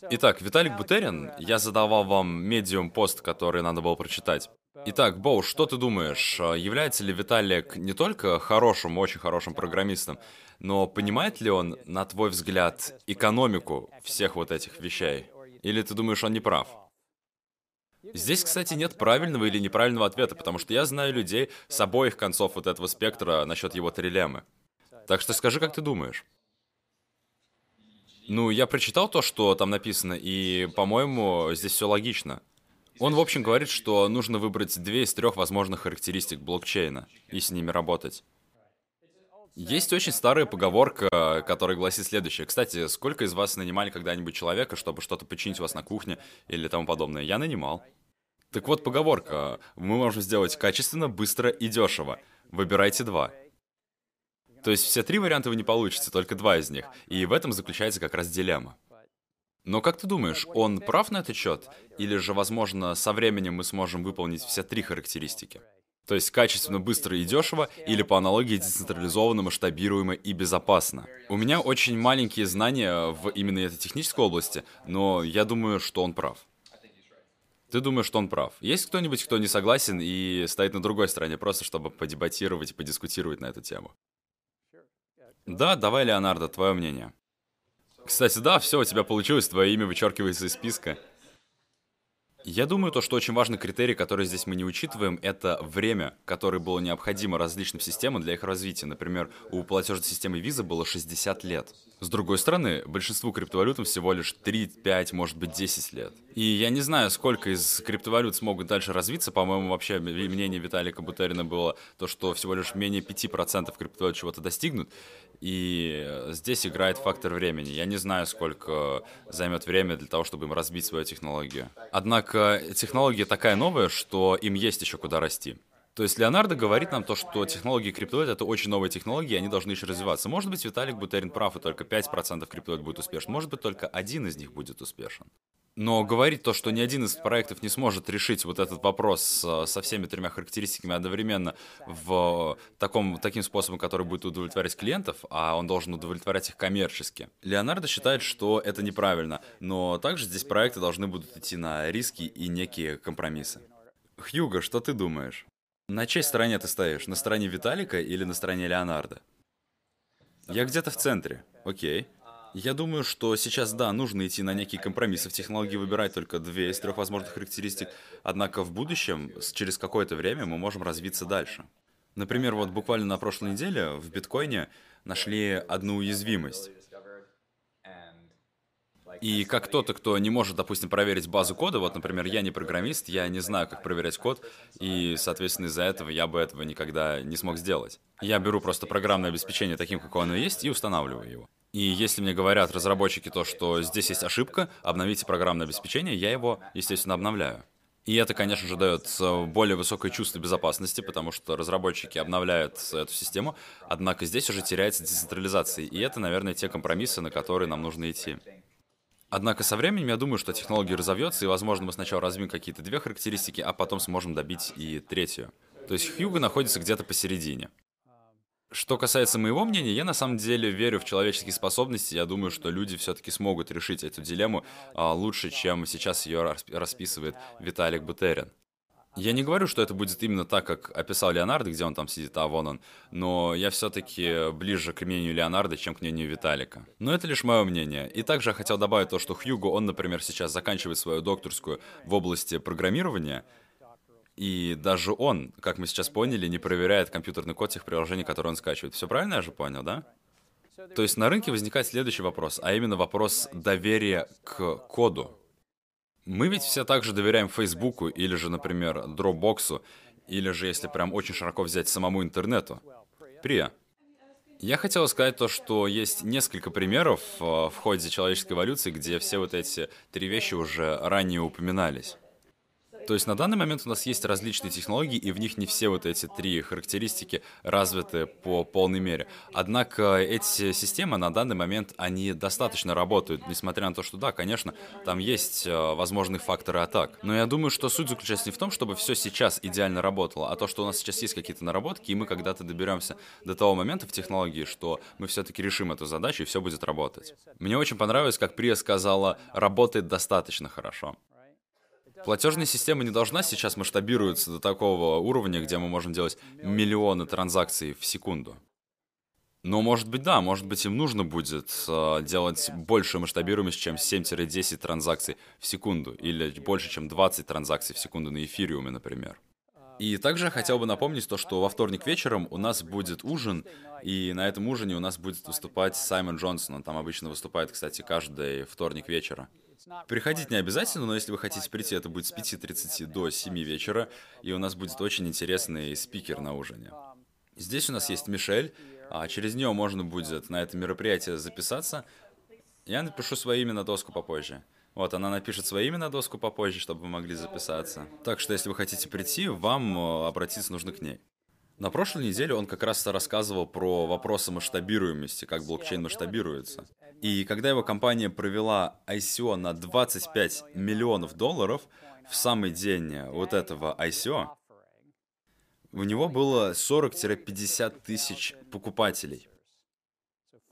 Итак, Виталик Бутерин, я задавал вам медиум пост, который надо было прочитать. Итак, Боу, что ты думаешь, является ли Виталик не только хорошим, очень хорошим программистом, но понимает ли он, на твой взгляд, экономику всех вот этих вещей? Или ты думаешь, он не прав? Здесь, кстати, нет правильного или неправильного ответа, потому что я знаю людей с обоих концов вот этого спектра насчет его трилеммы. Так что скажи, как ты думаешь? Ну, я прочитал то, что там написано, и, по-моему, здесь все логично. Он, в общем, говорит, что нужно выбрать две из трех возможных характеристик блокчейна и с ними работать. Есть очень старая поговорка, которая гласит следующее. Кстати, сколько из вас нанимали когда-нибудь человека, чтобы что-то починить у вас на кухне или тому подобное? Я нанимал. Так вот, поговорка. Мы можем сделать качественно, быстро и дешево. Выбирайте два. То есть все три варианта вы не получите, только два из них. И в этом заключается как раз дилемма. Но как ты думаешь, он прав на этот счет? Или же, возможно, со временем мы сможем выполнить все три характеристики? То есть качественно, быстро и дешево, или по аналогии децентрализованно, масштабируемо и безопасно. У меня очень маленькие знания в именно этой технической области, но я думаю, что он прав. Ты думаешь, что он прав? Есть кто-нибудь, кто не согласен и стоит на другой стороне, просто чтобы подебатировать и подискутировать на эту тему? Да, давай, Леонардо, твое мнение. Кстати, да, все, у тебя получилось, твое имя вычеркивается из списка. Я думаю, то, что очень важный критерий, который здесь мы не учитываем, это время, которое было необходимо различным системам для их развития. Например, у платежной системы Visa было 60 лет. С другой стороны, большинству криптовалютам всего лишь 3, 5, может быть 10 лет. И я не знаю, сколько из криптовалют смогут дальше развиться. По-моему, вообще мнение Виталика Бутерина было то, что всего лишь менее 5% криптовалют чего-то достигнут. И здесь играет фактор времени. Я не знаю, сколько займет время для того, чтобы им разбить свою технологию. Однако технология такая новая, что им есть еще куда расти. То есть Леонардо говорит нам то, что технологии криптовалют — это очень новые технологии, и они должны еще развиваться. Может быть, Виталик Бутерин прав, и только 5% криптовалют будет успешен. Может быть, только один из них будет успешен. Но говорить то, что ни один из проектов не сможет решить вот этот вопрос со всеми тремя характеристиками одновременно в таком, таким способом, который будет удовлетворять клиентов, а он должен удовлетворять их коммерчески. Леонардо считает, что это неправильно, но также здесь проекты должны будут идти на риски и некие компромиссы. Хьюго, что ты думаешь? На чьей стороне ты стоишь? На стороне Виталика или на стороне Леонардо? Я где-то в центре. Окей. Я думаю, что сейчас, да, нужно идти на некие компромиссы. В технологии выбирать только две из трех возможных характеристик. Однако в будущем, через какое-то время, мы можем развиться дальше. Например, вот буквально на прошлой неделе в биткоине нашли одну уязвимость. И как кто-то, кто не может, допустим, проверить базу кода, вот, например, я не программист, я не знаю, как проверять код, и, соответственно, из-за этого я бы этого никогда не смог сделать. Я беру просто программное обеспечение таким, какое оно есть, и устанавливаю его. И если мне говорят разработчики то, что здесь есть ошибка, обновите программное обеспечение, я его, естественно, обновляю. И это, конечно же, дает э, более высокое чувство безопасности, потому что разработчики обновляют эту систему, однако здесь уже теряется децентрализация. И это, наверное, те компромиссы, на которые нам нужно идти. Однако со временем я думаю, что технология разовьется, и, возможно, мы сначала развьем какие-то две характеристики, а потом сможем добить и третью. То есть Хьюго находится где-то посередине. Что касается моего мнения, я на самом деле верю в человеческие способности. Я думаю, что люди все-таки смогут решить эту дилемму а, лучше, чем сейчас ее расписывает Виталик Бутерин. Я не говорю, что это будет именно так, как описал Леонардо, где он там сидит, а вон он, но я все-таки ближе к мнению Леонардо, чем к мнению Виталика. Но это лишь мое мнение. И также я хотел добавить то, что Хьюго, он, например, сейчас заканчивает свою докторскую в области программирования, и даже он, как мы сейчас поняли, не проверяет компьютерный код тех приложений, которые он скачивает. Все правильно я же понял, да? То есть на рынке возникает следующий вопрос, а именно вопрос доверия к коду. Мы ведь все также доверяем Фейсбуку или же, например, Dropbox, или же, если прям очень широко взять, самому интернету. Прия. Я хотел сказать то, что есть несколько примеров э, в ходе человеческой эволюции, где все вот эти три вещи уже ранее упоминались. То есть на данный момент у нас есть различные технологии, и в них не все вот эти три характеристики развиты по полной мере. Однако эти системы на данный момент, они достаточно работают, несмотря на то, что да, конечно, там есть э, возможные факторы атак. Но я думаю, что суть заключается не в том, чтобы все сейчас идеально работало, а то, что у нас сейчас есть какие-то наработки, и мы когда-то доберемся до того момента в технологии, что мы все-таки решим эту задачу, и все будет работать. Мне очень понравилось, как Прия сказала, работает достаточно хорошо. Платежная система не должна сейчас масштабироваться до такого уровня, где мы можем делать миллионы транзакций в секунду. Но, может быть, да, может быть, им нужно будет э, делать больше масштабируемость, чем 7-10 транзакций в секунду, или больше, чем 20 транзакций в секунду на эфириуме, например. И также хотел бы напомнить то, что во вторник вечером у нас будет ужин, и на этом ужине у нас будет выступать Саймон Джонсон. Он там обычно выступает, кстати, каждый вторник вечера. Приходить не обязательно, но если вы хотите прийти, это будет с 5.30 до 7 вечера, и у нас будет очень интересный спикер на ужине. Здесь у нас есть Мишель, а через нее можно будет на это мероприятие записаться. Я напишу свое имя на доску попозже. Вот, она напишет свое имя на доску попозже, чтобы вы могли записаться. Так что, если вы хотите прийти, вам э, обратиться нужно к ней. На прошлой неделе он как раз рассказывал про вопросы масштабируемости, как блокчейн масштабируется. И когда его компания провела ICO на 25 миллионов долларов, в самый день вот этого ICO, у него было 40-50 тысяч покупателей.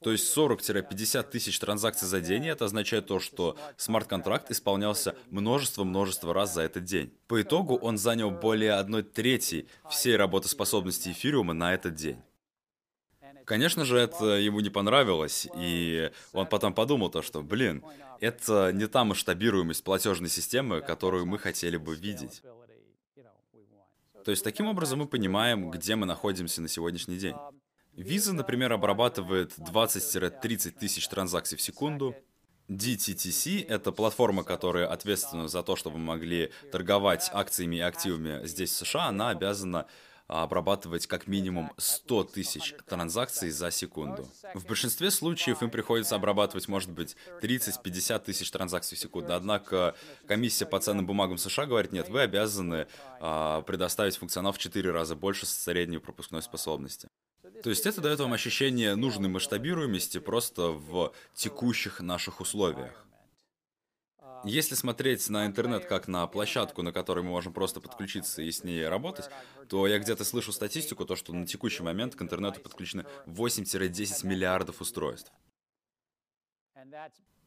То есть 40-50 тысяч транзакций за день, это означает то, что смарт-контракт исполнялся множество-множество раз за этот день. По итогу он занял более одной трети всей работоспособности эфириума на этот день. Конечно же, это ему не понравилось, и он потом подумал то, что, блин, это не та масштабируемость платежной системы, которую мы хотели бы видеть. То есть таким образом мы понимаем, где мы находимся на сегодняшний день. Visa, например, обрабатывает 20-30 тысяч транзакций в секунду. DTTC — это платформа, которая ответственна за то, чтобы мы могли торговать акциями и активами здесь, в США. Она обязана обрабатывать как минимум 100 тысяч транзакций за секунду. В большинстве случаев им приходится обрабатывать, может быть, 30-50 тысяч транзакций в секунду. Однако комиссия по ценным бумагам США говорит, нет, вы обязаны а, предоставить функционал в 4 раза больше средней пропускной способности. То есть это дает вам ощущение нужной масштабируемости просто в текущих наших условиях. Если смотреть на интернет как на площадку, на которой мы можем просто подключиться и с ней работать, то я где-то слышу статистику, то что на текущий момент к интернету подключены 8-10 миллиардов устройств.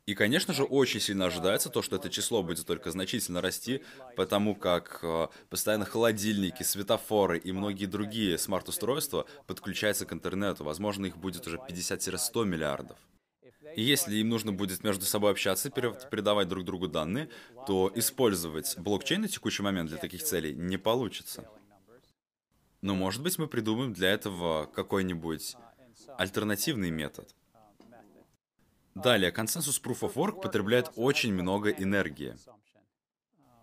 И, конечно же, очень сильно ожидается то, что это число будет только значительно расти, потому как э, постоянно холодильники, светофоры и многие другие смарт-устройства подключаются к интернету. Возможно, их будет уже 50-100 миллиардов. И если им нужно будет между собой общаться, передавать друг другу данные, то использовать блокчейн на текущий момент для таких целей не получится. Но, может быть, мы придумаем для этого какой-нибудь альтернативный метод. Далее, консенсус Proof of Work потребляет очень много энергии.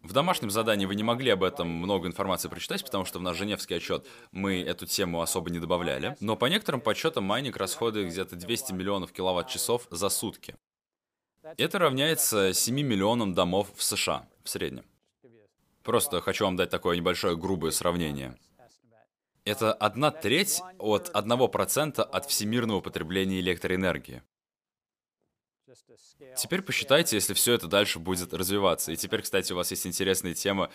В домашнем задании вы не могли об этом много информации прочитать, потому что в наш Женевский отчет мы эту тему особо не добавляли. Но по некоторым подсчетам майнинг расходует где-то 200 миллионов киловатт-часов за сутки. Это равняется 7 миллионам домов в США в среднем. Просто хочу вам дать такое небольшое грубое сравнение. Это одна треть от 1% от всемирного потребления электроэнергии. Теперь посчитайте, если все это дальше будет развиваться. И теперь, кстати, у вас есть интересная тема,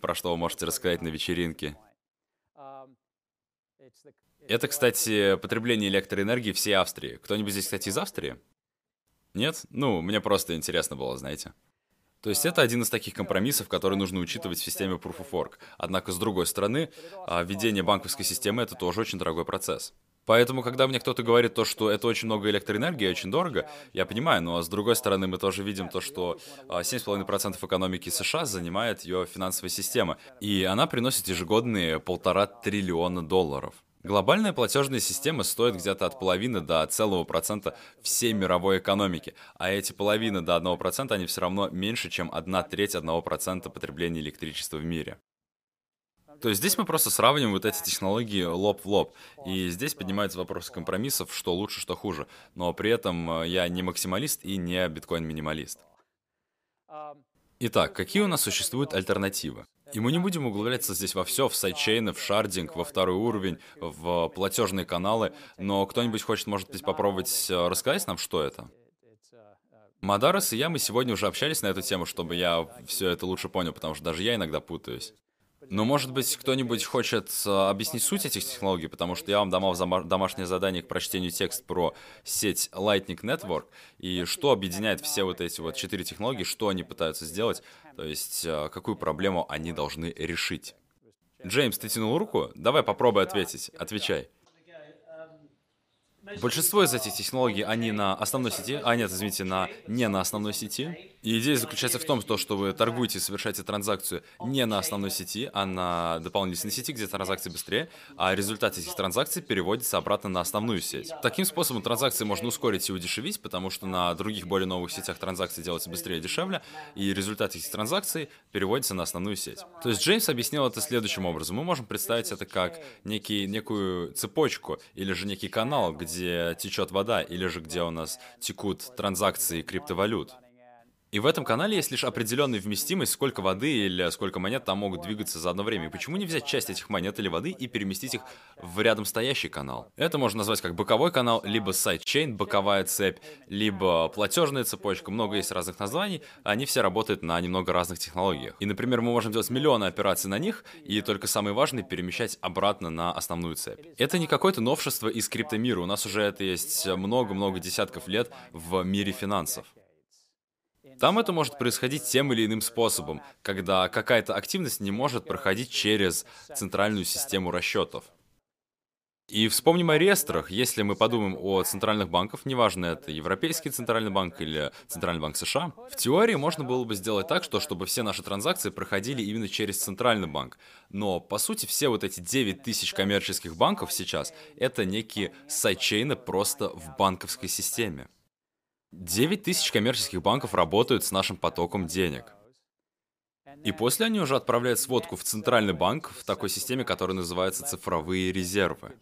про что вы можете рассказать на вечеринке. Это, кстати, потребление электроэнергии всей Австрии. Кто-нибудь здесь, кстати, из Австрии? Нет? Ну, мне просто интересно было, знаете. То есть это один из таких компромиссов, которые нужно учитывать в системе Proof of Work. Однако, с другой стороны, а, введение банковской системы — это тоже очень дорогой процесс. Поэтому, когда мне кто-то говорит то, что это очень много электроэнергии, очень дорого, я понимаю, но с другой стороны мы тоже видим то, что 7,5% а, экономики США занимает ее финансовая система, и она приносит ежегодные полтора триллиона долларов. Глобальная платежная система стоит где-то от половины до целого процента всей мировой экономики, а эти половины до одного процента, они все равно меньше, чем одна треть одного процента потребления электричества в мире. То есть здесь мы просто сравниваем вот эти технологии лоб в лоб. И здесь поднимается вопрос компромиссов, что лучше, что хуже. Но при этом э, я не максималист и не биткоин-минималист. Итак, какие у нас существуют альтернативы? И мы не будем углубляться здесь во все, в сайдчейны, в шардинг, во второй уровень, в платежные каналы, но кто-нибудь хочет, может быть, попробовать э, рассказать нам, что это? Мадарас и я, мы сегодня уже общались на эту тему, чтобы я все это лучше понял, потому что даже я иногда путаюсь. Но, может быть, кто-нибудь хочет э, объяснить суть этих технологий, потому что я вам давал домашнее задание к прочтению текст про сеть Lightning Network, и что объединяет все вот эти вот четыре технологии, что они пытаются сделать, то есть э, какую проблему они должны решить. Джеймс, ты тянул руку? Давай попробуй ответить. Отвечай. Большинство из этих технологий, они на основной сети, а нет, извините, на не на основной сети. И идея заключается в том, что вы торгуете, совершаете транзакцию не на основной сети, а на дополнительной сети, где транзакции быстрее, а результат этих транзакций переводится обратно на основную сеть. Таким способом транзакции можно ускорить и удешевить, потому что на других более новых сетях транзакции делаются быстрее и дешевле, и результат этих транзакций переводится на основную сеть. То есть Джеймс объяснил это следующим образом. Мы можем представить это как некий, некую цепочку или же некий канал, где течет вода, или же где у нас текут транзакции криптовалют. И в этом канале есть лишь определенная вместимость, сколько воды или сколько монет там могут двигаться за одно время. И почему не взять часть этих монет или воды и переместить их в рядом стоящий канал? Это можно назвать как боковой канал, либо сайдчейн, боковая цепь, либо платежная цепочка. Много есть разных названий, они все работают на немного разных технологиях. И, например, мы можем делать миллионы операций на них, и только самые важные перемещать обратно на основную цепь. Это не какое-то новшество из криптомира. У нас уже это есть много-много десятков лет в мире финансов. Там это может происходить тем или иным способом, когда какая-то активность не может проходить через центральную систему расчетов. И вспомним о реестрах. Если мы подумаем о центральных банках, неважно, это Европейский центральный банк или Центральный банк США, в теории можно было бы сделать так, что чтобы все наши транзакции проходили именно через центральный банк. Но, по сути, все вот эти 9 тысяч коммерческих банков сейчас — это некие сайдчейны просто в банковской системе. 9 тысяч коммерческих банков работают с нашим потоком денег. И после они уже отправляют сводку в центральный банк в такой системе, которая называется цифровые резервы.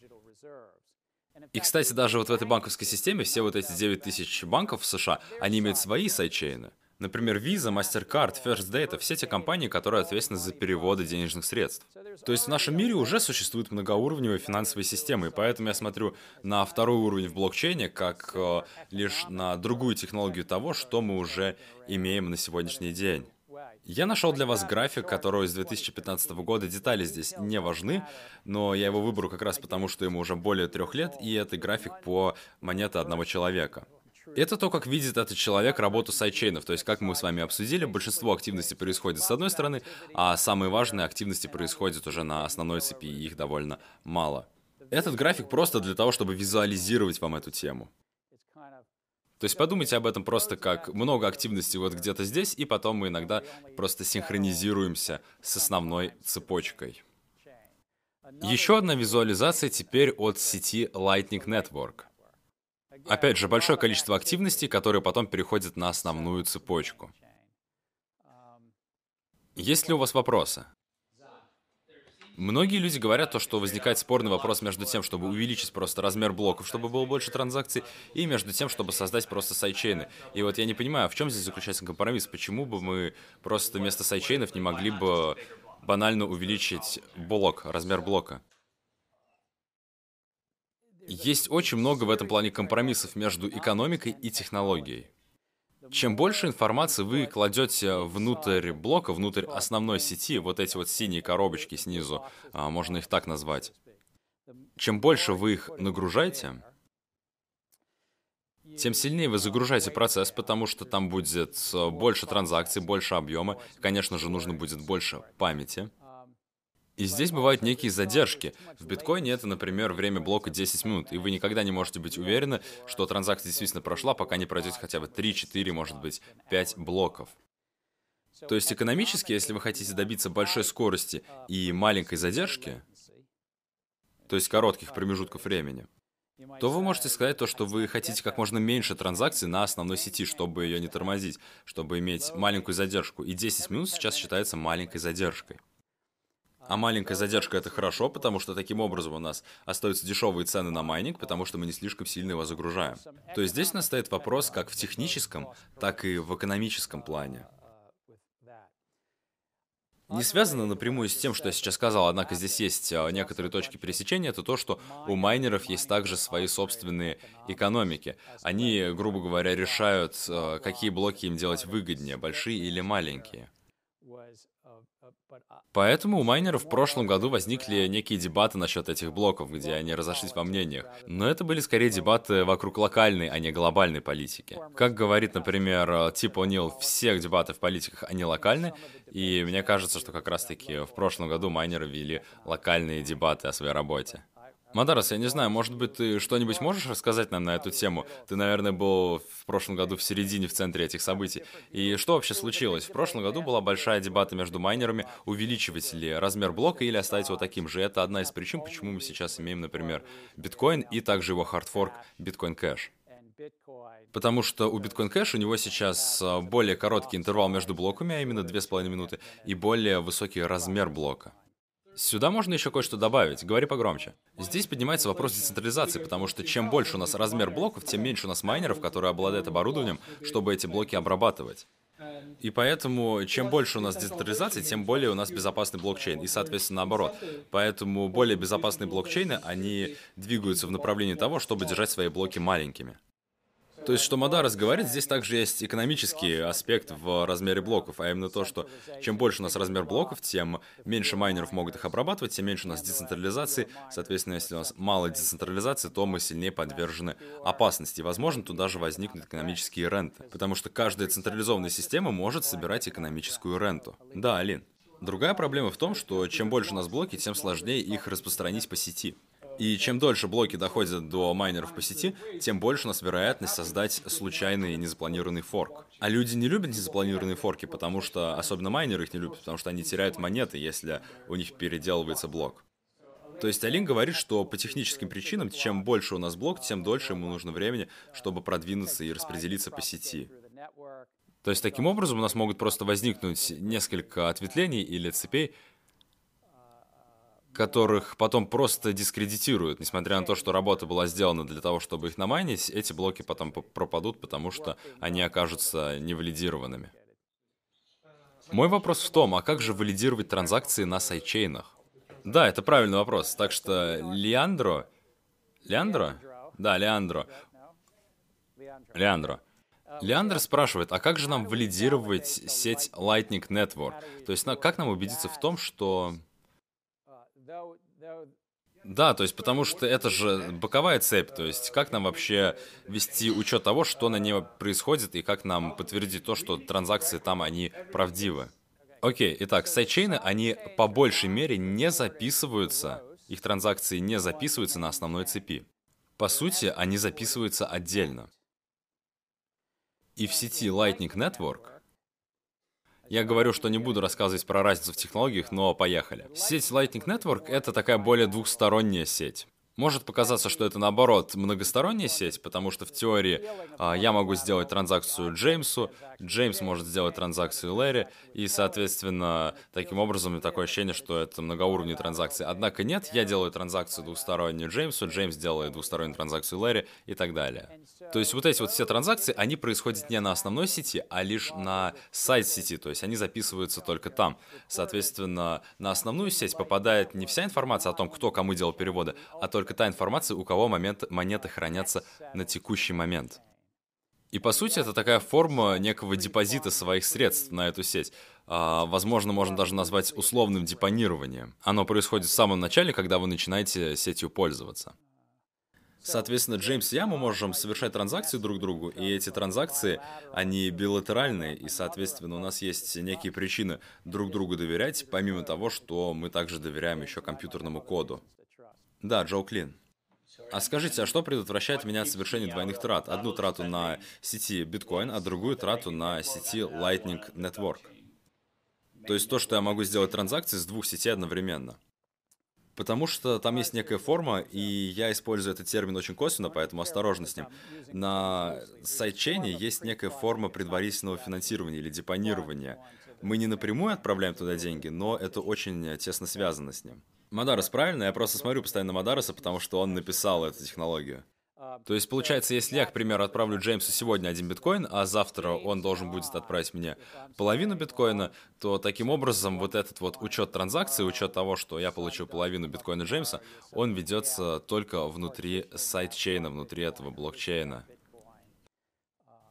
И, кстати, даже вот в этой банковской системе все вот эти 9 тысяч банков в США, они имеют свои сайдчейны. Например, Visa, MasterCard, First Data — все те компании, которые ответственны за переводы денежных средств. То есть в нашем мире уже существует многоуровневая финансовая система, и поэтому я смотрю на второй уровень в блокчейне как э, лишь на другую технологию того, что мы уже имеем на сегодняшний день. Я нашел для вас график, который из 2015 года. Детали здесь не важны, но я его выберу как раз потому, что ему уже более трех лет, и это график по монете одного человека. Это то, как видит этот человек работу сайдчейнов. То есть, как мы с вами обсудили, большинство активности происходит с одной стороны, а самые важные активности происходят уже на основной цепи, и их довольно мало. Этот график просто для того, чтобы визуализировать вам эту тему. То есть подумайте об этом просто как много активности вот где-то здесь, и потом мы иногда просто синхронизируемся с основной цепочкой. Еще одна визуализация теперь от сети Lightning Network. Опять же, большое количество активностей, которые потом переходят на основную цепочку. Есть ли у вас вопросы? Многие люди говорят то, что возникает спорный вопрос между тем, чтобы увеличить просто размер блоков, чтобы было больше транзакций, и между тем, чтобы создать просто сайдчейны. И вот я не понимаю, а в чем здесь заключается компромисс? Почему бы мы просто вместо сайдчейнов не могли бы банально увеличить блок, размер блока? Есть очень много в этом плане компромиссов между экономикой и технологией. Чем больше информации вы кладете внутрь блока, внутрь основной сети, вот эти вот синие коробочки снизу, а, можно их так назвать, чем больше вы их нагружаете, тем сильнее вы загружаете процесс, потому что там будет больше транзакций, больше объема, конечно же, нужно будет больше памяти. И здесь бывают некие задержки. В биткоине это, например, время блока 10 минут, и вы никогда не можете быть уверены, что транзакция действительно прошла, пока не пройдет хотя бы 3, 4, может быть, 5 блоков. То есть экономически, если вы хотите добиться большой скорости и маленькой задержки, то есть коротких промежутков времени, то вы можете сказать то, что вы хотите как можно меньше транзакций на основной сети, чтобы ее не тормозить, чтобы иметь маленькую задержку. И 10 минут сейчас считается маленькой задержкой. А маленькая задержка это хорошо, потому что таким образом у нас остаются дешевые цены на майнинг, потому что мы не слишком сильно его загружаем. То есть здесь у нас стоит вопрос как в техническом, так и в экономическом плане. не связано напрямую с тем, что я сейчас сказал, однако здесь есть а, некоторые точки пересечения, это то, что у майнеров есть также свои собственные экономики. Они, грубо говоря, решают, а, какие блоки им делать выгоднее, большие или маленькие. Поэтому у майнеров в прошлом году возникли некие дебаты насчет этих блоков, где они разошлись во мнениях. Но это были скорее дебаты вокруг локальной, а не глобальной политики. Как говорит, например, Тип О'Нил, все дебаты в политиках, они локальны, и мне кажется, что как раз-таки в прошлом году майнеры вели локальные дебаты о своей работе. Мадарас, я не знаю, может быть, ты что-нибудь можешь рассказать нам на эту тему? Ты, наверное, был в прошлом году в середине, в центре этих событий. И что вообще случилось? В прошлом году была большая дебата между майнерами, увеличивать ли размер блока или оставить его таким же. Это одна из причин, почему мы сейчас имеем, например, биткоин и также его хардфорк биткоин кэш. Потому что у Bitcoin Cash у него сейчас а, более короткий интервал между блоками, а именно 2,5 минуты, и более высокий размер блока. Сюда можно еще кое-что добавить. Говори погромче. Здесь поднимается вопрос децентрализации, потому что чем больше у нас размер блоков, тем меньше у нас майнеров, которые обладают оборудованием, чтобы эти блоки обрабатывать. И поэтому, чем больше у нас децентрализации, тем более у нас безопасный блокчейн. И, соответственно, наоборот. Поэтому более безопасные блокчейны, они двигаются в направлении того, чтобы держать свои блоки маленькими. То есть, что Мадарас говорит, здесь также есть экономический аспект в размере блоков, а именно то, что чем больше у нас размер блоков, тем меньше майнеров могут их обрабатывать, тем меньше у нас децентрализации. Соответственно, если у нас мало децентрализации, то мы сильнее подвержены опасности. возможно, туда же возникнут экономические ренты, потому что каждая централизованная система может собирать экономическую ренту. Да, Алин. Другая проблема в том, что чем больше у нас блоки, тем сложнее их распространить по сети. И чем дольше блоки доходят до майнеров по сети, тем больше у нас вероятность создать случайный незапланированный форк. А люди не любят незапланированные форки, потому что, особенно майнеры их не любят, потому что они теряют монеты, если у них переделывается блок. То есть Алин говорит, что по техническим причинам, чем больше у нас блок, тем дольше ему нужно времени, чтобы продвинуться и распределиться по сети. То есть таким образом у нас могут просто возникнуть несколько ответвлений или цепей, которых потом просто дискредитируют, несмотря на то, что работа была сделана для того, чтобы их намайнить, эти блоки потом пропадут, потому что они окажутся невалидированными. Мой вопрос в том, а как же валидировать транзакции на сайдчейнах? Да, это правильный вопрос. Так что Леандро... Леандро? Да, Леандро. Леандро. Леандр спрашивает, а как же нам валидировать сеть Lightning Network? То есть, как нам убедиться в том, что да, то есть потому что это же боковая цепь, то есть как нам вообще вести учет того, что на ней происходит, и как нам подтвердить то, что транзакции там, они правдивы. Окей, итак, сайдчейны, они по большей мере не записываются, их транзакции не записываются на основной цепи. По сути, они записываются отдельно. И в сети Lightning Network я говорю, что не буду рассказывать про разницу в технологиях, но поехали. Сеть Lightning Network — это такая более двухсторонняя сеть. Может показаться, что это наоборот многосторонняя сеть, потому что в теории а, я могу сделать транзакцию Джеймсу, Джеймс может сделать транзакцию Лэри, и, соответственно, таким образом такое ощущение, что это многоуровневые транзакции. Однако нет, я делаю транзакцию двухстороннюю Джеймсу, Джеймс делает двухстороннюю транзакцию Лэри и так далее. То есть вот эти вот все транзакции, они происходят не на основной сети, а лишь на сайт-сети, то есть они записываются только там. Соответственно, на основную сеть попадает не вся информация о том, кто кому делал переводы, а только только та информация, у кого момент, монеты хранятся на текущий момент. И по сути это такая форма некого депозита своих средств на эту сеть. А, возможно, можно даже назвать условным депонированием. Оно происходит в самом начале, когда вы начинаете сетью пользоваться. Соответственно, Джеймс и я, мы можем совершать транзакции друг другу, и эти транзакции, они билатеральные, и, соответственно, у нас есть некие причины друг другу доверять, помимо того, что мы также доверяем еще компьютерному коду. Да, Джо Клин. А скажите, а что предотвращает меня от совершения двойных трат? Одну трату на сети биткоин, а другую трату на сети Lightning Network. То есть то, что я могу сделать транзакции с двух сетей одновременно. Потому что там есть некая форма, и я использую этот термин очень косвенно, поэтому осторожно с ним. На сайдчейне есть некая форма предварительного финансирования или депонирования. Мы не напрямую отправляем туда деньги, но это очень тесно связано с ним. Мадарас, правильно? Я просто смотрю постоянно Мадараса, потому что он написал эту технологию. То есть, получается, если я, к примеру, отправлю Джеймсу сегодня один биткоин, а завтра он должен будет отправить мне половину биткоина, то таким образом вот этот вот учет транзакций, учет того, что я получил половину биткоина Джеймса, он ведется только внутри сайдчейна, внутри этого блокчейна.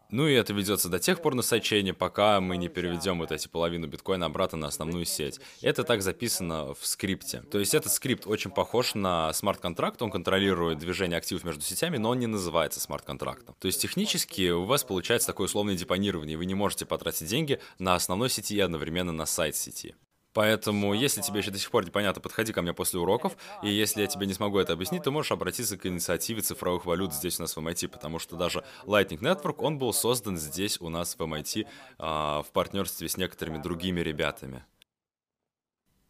Ну и это ведется до тех пор на сайдчейне, пока мы не переведем вот эти половину биткоина обратно на основную сеть. Это так записано в скрипте. То есть этот скрипт очень похож на смарт-контракт, он контролирует движение активов между сетями, но он не называется смарт-контрактом. То есть технически у вас получается такое условное депонирование, и вы не можете потратить деньги на основной сети и одновременно на сайт сети. Поэтому, если тебе еще до сих пор непонятно, подходи ко мне после уроков, и если я тебе не смогу это объяснить, то можешь обратиться к инициативе цифровых валют здесь у нас в MIT, потому что даже Lightning Network, он был создан здесь у нас в MIT а, в партнерстве с некоторыми другими ребятами.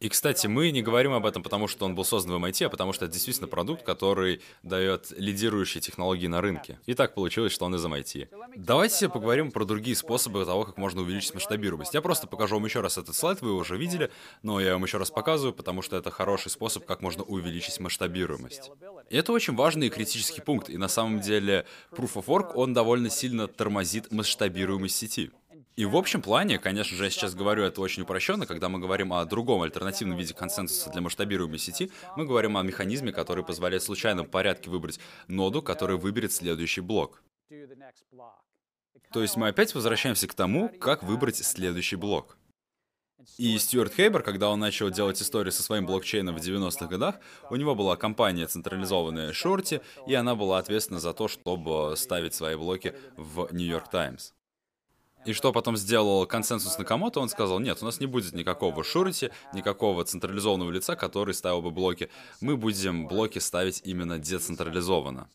И, кстати, мы не говорим об этом, потому что он был создан в MIT, а потому что это действительно продукт, который дает лидирующие технологии на рынке. И так получилось, что он из MIT. Давайте поговорим про другие способы того, как можно увеличить масштабируемость. Я просто покажу вам еще раз этот слайд, вы его уже видели, но я вам еще раз показываю, потому что это хороший способ, как можно увеличить масштабируемость. И это очень важный и критический пункт, и на самом деле Proof of Work, он довольно сильно тормозит масштабируемость сети. И в общем плане, конечно же, я сейчас говорю это очень упрощенно, когда мы говорим о другом альтернативном виде консенсуса для масштабируемой сети, мы говорим о механизме, который позволяет в случайном порядке выбрать ноду, которая выберет следующий блок. То есть мы опять возвращаемся к тому, как выбрать следующий блок. И Стюарт Хейбер, когда он начал делать историю со своим блокчейном в 90-х годах, у него была компания централизованная Шорти, и она была ответственна за то, чтобы ставить свои блоки в Нью-Йорк Таймс. И что потом сделал консенсус Накамото, он сказал, нет, у нас не будет никакого шурити, никакого централизованного лица, который ставил бы блоки. Мы будем блоки ставить именно децентрализованно.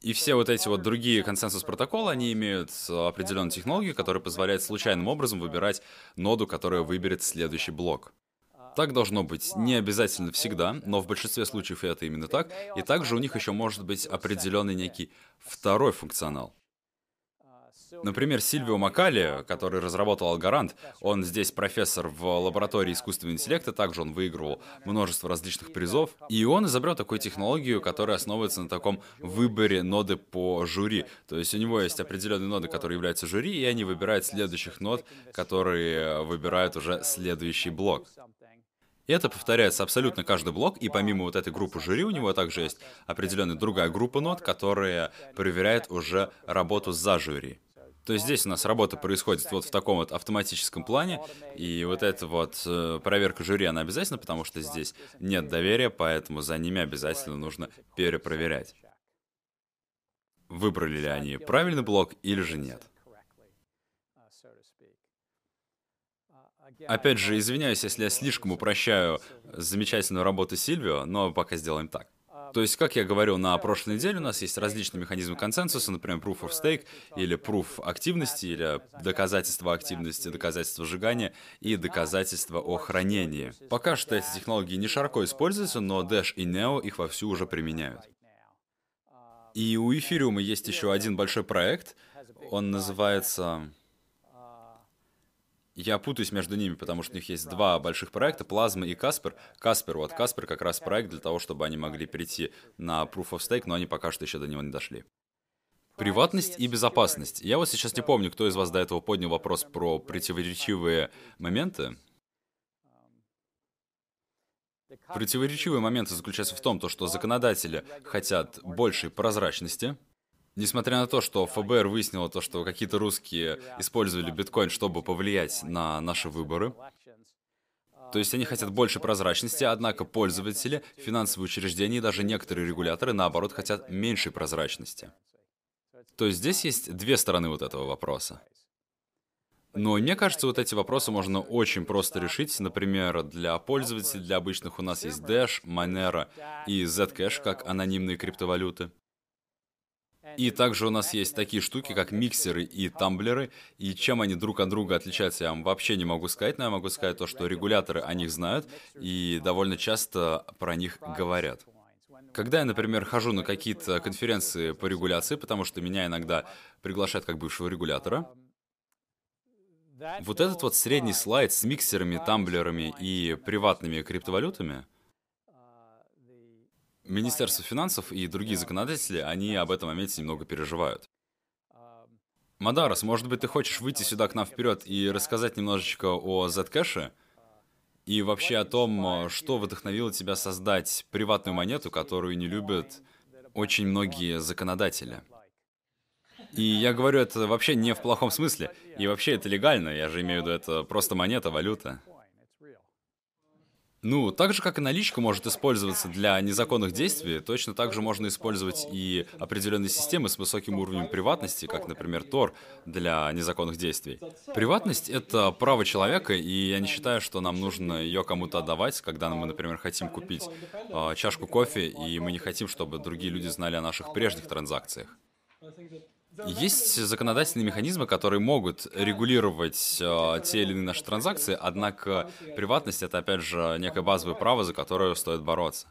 И все вот эти вот другие консенсус-протоколы, они имеют определенную технологию, которая позволяет случайным образом выбирать ноду, которая выберет следующий блок. Так должно быть не обязательно всегда, но в большинстве случаев это именно так. И также у них еще может быть определенный некий второй функционал. Например, Сильвио Макали, который разработал Алгарант, он здесь профессор в лаборатории искусственного интеллекта, также он выигрывал множество различных призов, и он изобрел такую технологию, которая основывается на таком выборе ноды по жюри. То есть у него есть определенные ноды, которые являются жюри, и они выбирают следующих нод, которые выбирают уже следующий блок. И это повторяется абсолютно каждый блок, и помимо вот этой группы жюри у него также есть определенная другая группа нот, которая проверяет уже работу за жюри. То есть здесь у нас работа происходит вот в таком вот автоматическом плане, и вот эта вот э, проверка жюри, она обязательно, потому что здесь нет доверия, поэтому за ними обязательно нужно перепроверять. Выбрали ли они правильный блок или же нет. Опять же, извиняюсь, если я слишком упрощаю замечательную работу Сильвио, но пока сделаем так. То есть, как я говорил на прошлой неделе, у нас есть различные механизмы консенсуса, например, proof of stake, или proof активности, или доказательство активности, доказательство сжигания и доказательство о хранении. Пока что эти технологии не широко используются, но Dash и Neo их вовсю уже применяют. И у эфириума есть еще один большой проект, он называется я путаюсь между ними, потому что у них есть два больших проекта, Плазма и Каспер. Каспер, вот Каспер как раз проект для того, чтобы они могли перейти на Proof of Stake, но они пока что еще до него не дошли. Приватность и безопасность. Я вот сейчас не помню, кто из вас до этого поднял вопрос про противоречивые моменты. Противоречивые моменты заключаются в том, то, что законодатели хотят большей прозрачности, Несмотря на то, что ФБР выяснило то, что какие-то русские использовали биткоин, чтобы повлиять на наши выборы, то есть они хотят больше прозрачности, однако пользователи, финансовые учреждения и даже некоторые регуляторы, наоборот, хотят меньшей прозрачности. То есть здесь есть две стороны вот этого вопроса. Но мне кажется, вот эти вопросы можно очень просто решить. Например, для пользователей, для обычных у нас есть Dash, Monero и Zcash как анонимные криптовалюты. И также у нас есть такие штуки, как миксеры и тамблеры, и чем они друг от друга отличаются, я вам вообще не могу сказать, но я могу сказать то, что регуляторы о них знают и довольно часто про них говорят. Когда я, например, хожу на какие-то конференции по регуляции, потому что меня иногда приглашают как бывшего регулятора, вот этот вот средний слайд с миксерами, тамблерами и приватными криптовалютами — Министерство финансов и другие законодатели, они об этом моменте немного переживают. Мадарас, может быть, ты хочешь выйти сюда к нам вперед и рассказать немножечко о Zcash? И вообще о том, что вдохновило тебя создать приватную монету, которую не любят очень многие законодатели. И я говорю это вообще не в плохом смысле. И вообще это легально, я же имею в виду, это просто монета, валюта. Ну, так же, как и наличка может использоваться для незаконных действий, точно так же можно использовать и определенные системы с высоким уровнем приватности, как, например, Тор, для незаконных действий. Приватность — это право человека, и я не считаю, что нам нужно ее кому-то отдавать, когда мы, например, хотим купить э, чашку кофе, и мы не хотим, чтобы другие люди знали о наших прежних транзакциях. Есть законодательные механизмы, которые могут регулировать э, те или иные наши транзакции, однако приватность это опять же некое базовое право, за которое стоит бороться.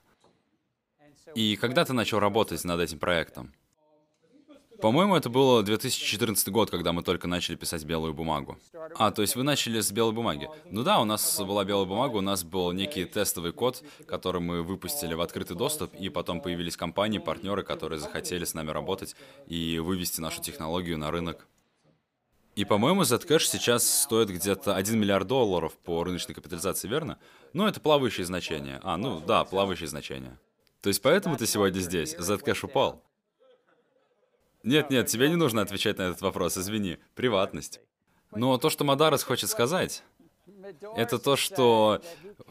И когда ты начал работать над этим проектом? По-моему, это было 2014 год, когда мы только начали писать белую бумагу. А, то есть вы начали с белой бумаги. Ну да, у нас была белая бумага, у нас был некий тестовый код, который мы выпустили в открытый доступ, и потом появились компании, партнеры, которые захотели с нами работать и вывести нашу технологию на рынок. И, по-моему, Zcash сейчас стоит где-то 1 миллиард долларов по рыночной капитализации, верно? Ну, это плавающие значения. А, ну да, плавающие значения. То есть поэтому ты сегодня здесь? Zcash упал. Нет, нет, тебе не нужно отвечать на этот вопрос, извини. Приватность. Но то, что Мадарас хочет сказать, это то, что...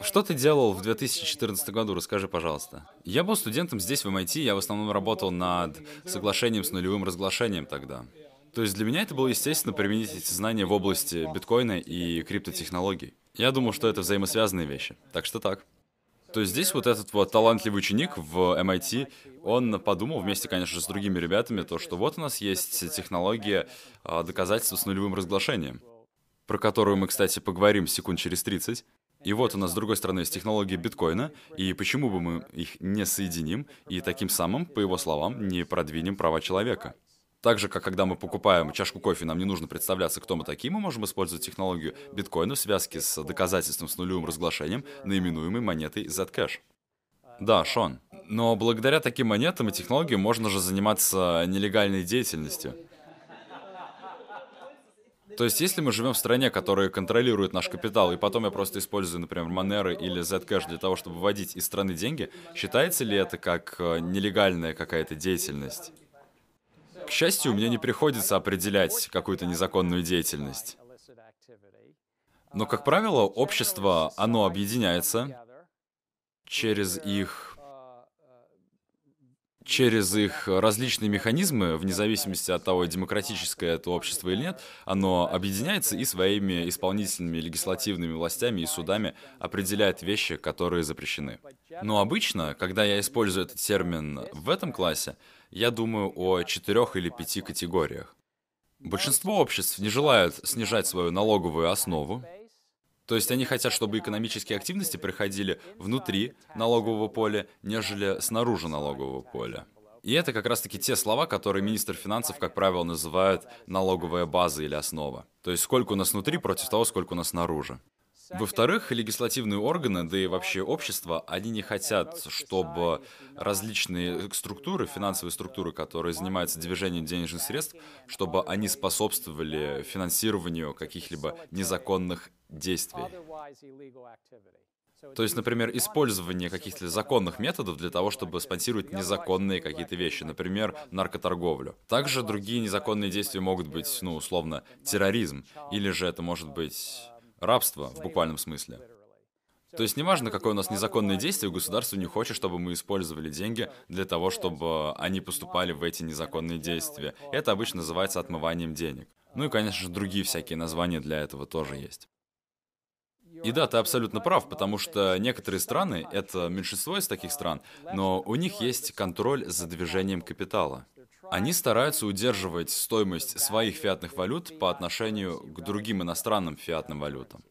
Что ты делал в 2014 году? Расскажи, пожалуйста. Я был студентом здесь, в MIT, я в основном работал над соглашением с нулевым разглашением тогда. То есть для меня это было естественно применить эти знания в области биткоина и криптотехнологий. Я думал, что это взаимосвязанные вещи. Так что так. То здесь вот этот вот талантливый ученик в MIT, он подумал вместе, конечно с другими ребятами, то, что вот у нас есть технология а, доказательства с нулевым разглашением, про которую мы, кстати, поговорим секунд через 30. И вот у нас с другой стороны есть технология биткоина, и почему бы мы их не соединим и таким самым, по его словам, не продвинем права человека. Так же, как когда мы покупаем чашку кофе, нам не нужно представляться, кто мы такие, мы можем использовать технологию биткоина в связке с доказательством с нулевым разглашением, наименуемой монетой Zcash. Да, Шон. Но благодаря таким монетам и технологиям можно же заниматься нелегальной деятельностью. То есть, если мы живем в стране, которая контролирует наш капитал, и потом я просто использую, например, Monero или Zcash для того, чтобы вводить из страны деньги, считается ли это как э, нелегальная какая-то деятельность? К счастью, мне не приходится определять какую-то незаконную деятельность. Но, как правило, общество, оно объединяется через их через их различные механизмы, вне зависимости от того, демократическое это общество или нет, оно объединяется и своими исполнительными легислативными властями и судами определяет вещи, которые запрещены. Но обычно, когда я использую этот термин в этом классе, я думаю о четырех или пяти категориях. Большинство обществ не желают снижать свою налоговую основу, то есть они хотят, чтобы экономические активности проходили внутри налогового поля, нежели снаружи налогового поля. И это как раз-таки те слова, которые министр финансов, как правило, называют налоговая база или основа. То есть сколько у нас внутри против того, сколько у нас снаружи. Во-вторых, легислативные органы, да и вообще общество, они не хотят, чтобы различные структуры, финансовые структуры, которые занимаются движением денежных средств, чтобы они способствовали финансированию каких-либо незаконных действий. То есть, например, использование каких-то законных методов для того, чтобы спонсировать незаконные какие-то вещи, например, наркоторговлю. Также другие незаконные действия могут быть, ну, условно, терроризм, или же это может быть Рабство в буквальном смысле. То есть неважно, какое у нас незаконное действие, государство не хочет, чтобы мы использовали деньги для того, чтобы они поступали в эти незаконные действия. Это обычно называется отмыванием денег. Ну и, конечно же, другие всякие названия для этого тоже есть. И да, ты абсолютно прав, потому что некоторые страны, это меньшинство из таких стран, но у них есть контроль за движением капитала. Они стараются удерживать стоимость своих фиатных валют по отношению к другим иностранным фиатным валютам.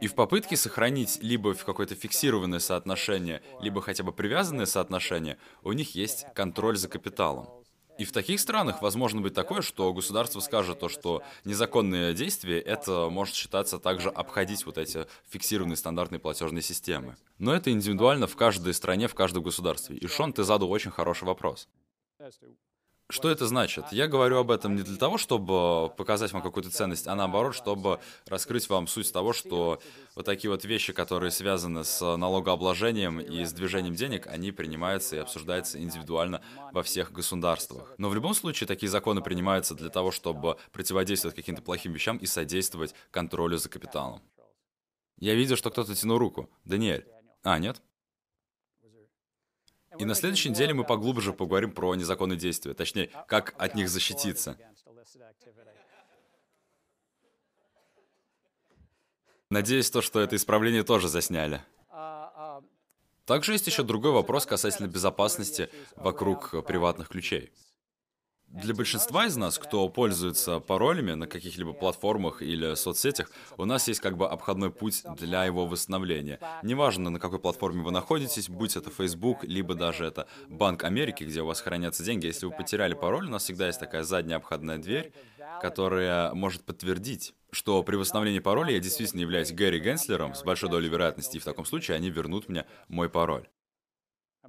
И в попытке сохранить либо в какое-то фиксированное соотношение, либо хотя бы привязанное соотношение, у них есть контроль за капиталом. И в таких странах возможно быть такое, что государство скажет то, что незаконные действия, это может считаться также обходить вот эти фиксированные стандартные платежные системы. Но это индивидуально в каждой стране, в каждом государстве. И Шон, ты задал очень хороший вопрос. Что это значит? Я говорю об этом не для того, чтобы показать вам какую-то ценность, а наоборот, чтобы раскрыть вам суть того, что вот такие вот вещи, которые связаны с налогообложением и с движением денег, они принимаются и обсуждаются индивидуально во всех государствах. Но в любом случае такие законы принимаются для того, чтобы противодействовать каким-то плохим вещам и содействовать контролю за капиталом. Я видел, что кто-то тянул руку. Даниэль. А, нет? И на следующей неделе мы поглубже поговорим про незаконные действия, точнее, как от них защититься. Надеюсь, то, что это исправление тоже засняли. Также есть еще другой вопрос касательно безопасности вокруг приватных ключей. Для большинства из нас, кто пользуется паролями на каких-либо платформах или соцсетях, у нас есть как бы обходной путь для его восстановления. Неважно, на какой платформе вы находитесь, будь это Facebook, либо даже это Банк Америки, где у вас хранятся деньги. Если вы потеряли пароль, у нас всегда есть такая задняя обходная дверь, которая может подтвердить, что при восстановлении пароля я действительно являюсь Гэри Генслером с большой долей вероятности, и в таком случае они вернут мне мой пароль.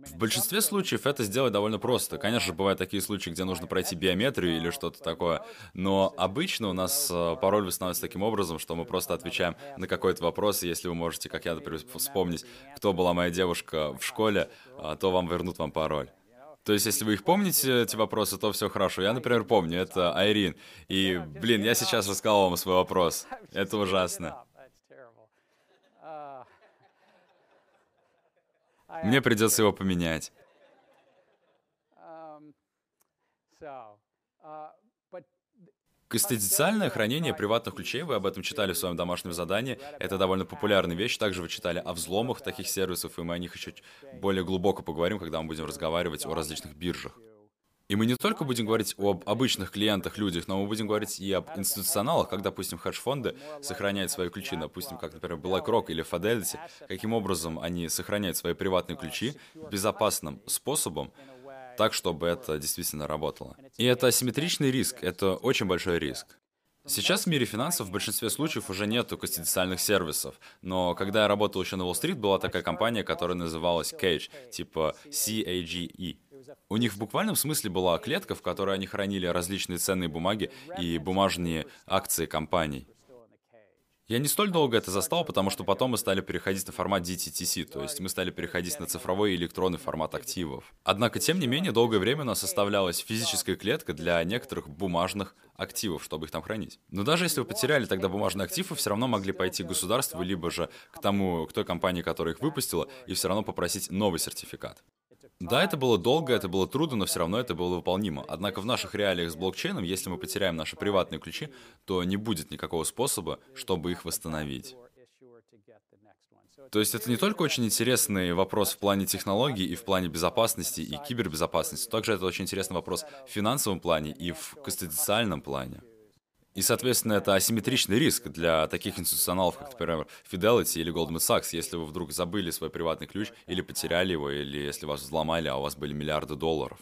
В большинстве случаев это сделать довольно просто. Конечно же, бывают такие случаи, где нужно пройти биометрию или что-то такое, но обычно у нас э, пароль восстанавливается таким образом, что мы просто отвечаем на какой-то вопрос, и если вы можете, как я, например, вспомнить, кто была моя девушка в школе, э, то вам вернут вам пароль. То есть, если вы их помните, эти вопросы, то все хорошо. Я, например, помню, это Айрин. И, блин, я сейчас рассказал вам свой вопрос. Это ужасно. Мне придется его поменять. Конституционное хранение приватных ключей, вы об этом читали в своем домашнем задании, это довольно популярная вещь. Также вы читали о взломах таких сервисов, и мы о них еще более глубоко поговорим, когда мы будем разговаривать о различных биржах. И мы не только будем говорить об обычных клиентах, людях, но мы будем говорить и об институционалах, как, допустим, хедж-фонды сохраняют свои ключи, допустим, как, например, BlackRock или Fidelity, каким образом они сохраняют свои приватные ключи безопасным способом, так, чтобы это действительно работало. И это асимметричный риск, это очень большой риск. Сейчас в мире финансов в большинстве случаев уже нету конституциональных сервисов, но когда я работал еще на Уолл-стрит, была такая компания, которая называлась Cage, типа C-A-G-E. У них в буквальном смысле была клетка, в которой они хранили различные ценные бумаги и бумажные акции компаний. Я не столь долго это застал, потому что потом мы стали переходить на формат DTTC, то есть мы стали переходить на цифровой и электронный формат активов. Однако, тем не менее, долгое время у нас составлялась физическая клетка для некоторых бумажных активов, чтобы их там хранить. Но даже если вы потеряли тогда бумажный актив, вы все равно могли пойти к государству, либо же к тому, к той компании, которая их выпустила, и все равно попросить новый сертификат. Да, это было долго, это было трудно, но все равно это было выполнимо. Однако в наших реалиях с блокчейном, если мы потеряем наши приватные ключи, то не будет никакого способа, чтобы их восстановить. То есть это не только очень интересный вопрос в плане технологий и в плане безопасности и кибербезопасности, также это очень интересный вопрос в финансовом плане и в конституциональном плане. И, соответственно, это асимметричный риск для таких институционалов, как, например, Fidelity или Goldman Sachs, если вы вдруг забыли свой приватный ключ или потеряли его, или если вас взломали, а у вас были миллиарды долларов.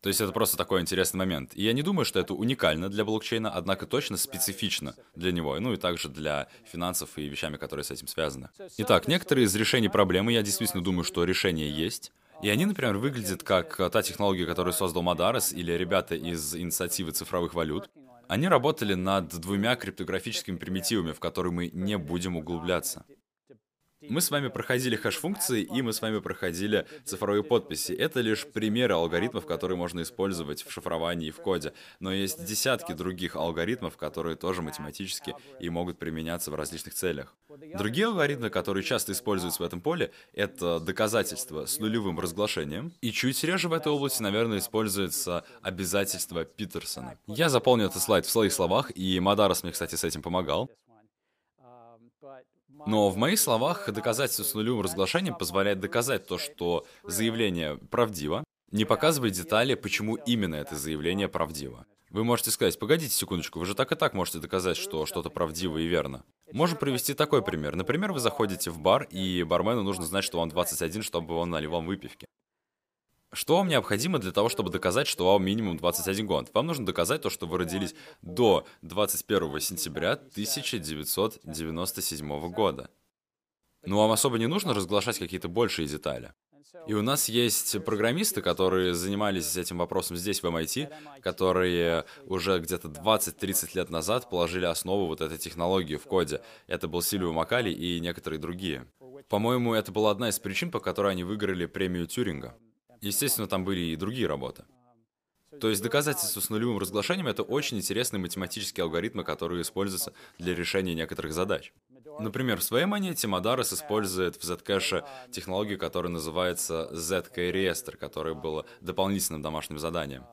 То есть это просто такой интересный момент. И я не думаю, что это уникально для блокчейна, однако точно специфично для него, ну и также для финансов и вещами, которые с этим связаны. Итак, некоторые из решений проблемы, я действительно думаю, что решение есть. И они, например, выглядят как та технология, которую создал Мадарес или ребята из инициативы цифровых валют. Они работали над двумя криптографическими примитивами, в которые мы не будем углубляться. Мы с вами проходили хэш-функции, и мы с вами проходили цифровые подписи. Это лишь примеры алгоритмов, которые можно использовать в шифровании и в коде. Но есть десятки других алгоритмов, которые тоже математически и могут применяться в различных целях. Другие алгоритмы, которые часто используются в этом поле, это доказательства с нулевым разглашением. И чуть реже в этой области, наверное, используется обязательство Питерсона. Я заполнил этот слайд в своих словах, и Мадарос мне, кстати, с этим помогал. Но в моих словах доказательство с нулевым разглашением позволяет доказать то, что заявление правдиво, не показывает детали, почему именно это заявление правдиво. Вы можете сказать, погодите секундочку, вы же так и так можете доказать, что что-то правдиво и верно. Можем привести такой пример. Например, вы заходите в бар, и бармену нужно знать, что вам 21, чтобы он наливал выпивки. Что вам необходимо для того, чтобы доказать, что вам минимум 21 год? Вам нужно доказать то, что вы родились до 21 сентября 1997 года. Но вам особо не нужно разглашать какие-то большие детали. И у нас есть программисты, которые занимались этим вопросом здесь, в MIT, которые уже где-то 20-30 лет назад положили основу вот этой технологии в коде. Это был Сильвио Макали и некоторые другие. По-моему, это была одна из причин, по которой они выиграли премию Тюринга. Естественно, там были и другие работы. То есть доказательство с нулевым разглашением — это очень интересные математические алгоритмы, которые используются для решения некоторых задач. Например, в своей монете Мадарос использует в Zcash технологию, которая называется ZK Reester, которая была дополнительным домашним заданием.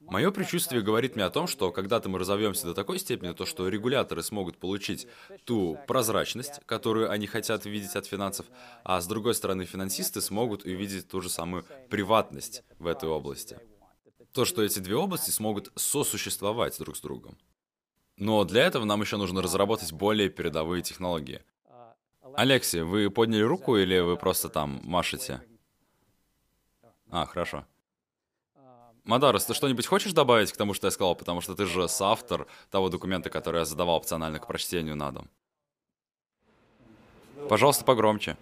Мое предчувствие говорит мне о том, что когда-то мы разовьемся до такой степени, то что регуляторы смогут получить ту прозрачность, которую они хотят видеть от финансов, а с другой стороны финансисты смогут увидеть ту же самую приватность в этой области. То, что эти две области смогут сосуществовать друг с другом. Но для этого нам еще нужно разработать более передовые технологии. Алекси, вы подняли руку или вы просто там машете? А, хорошо. Мадарос, ты что-нибудь хочешь добавить к тому, что я сказал? Потому что ты же соавтор того документа, который я задавал опционально к прочтению на дом. Пожалуйста, погромче.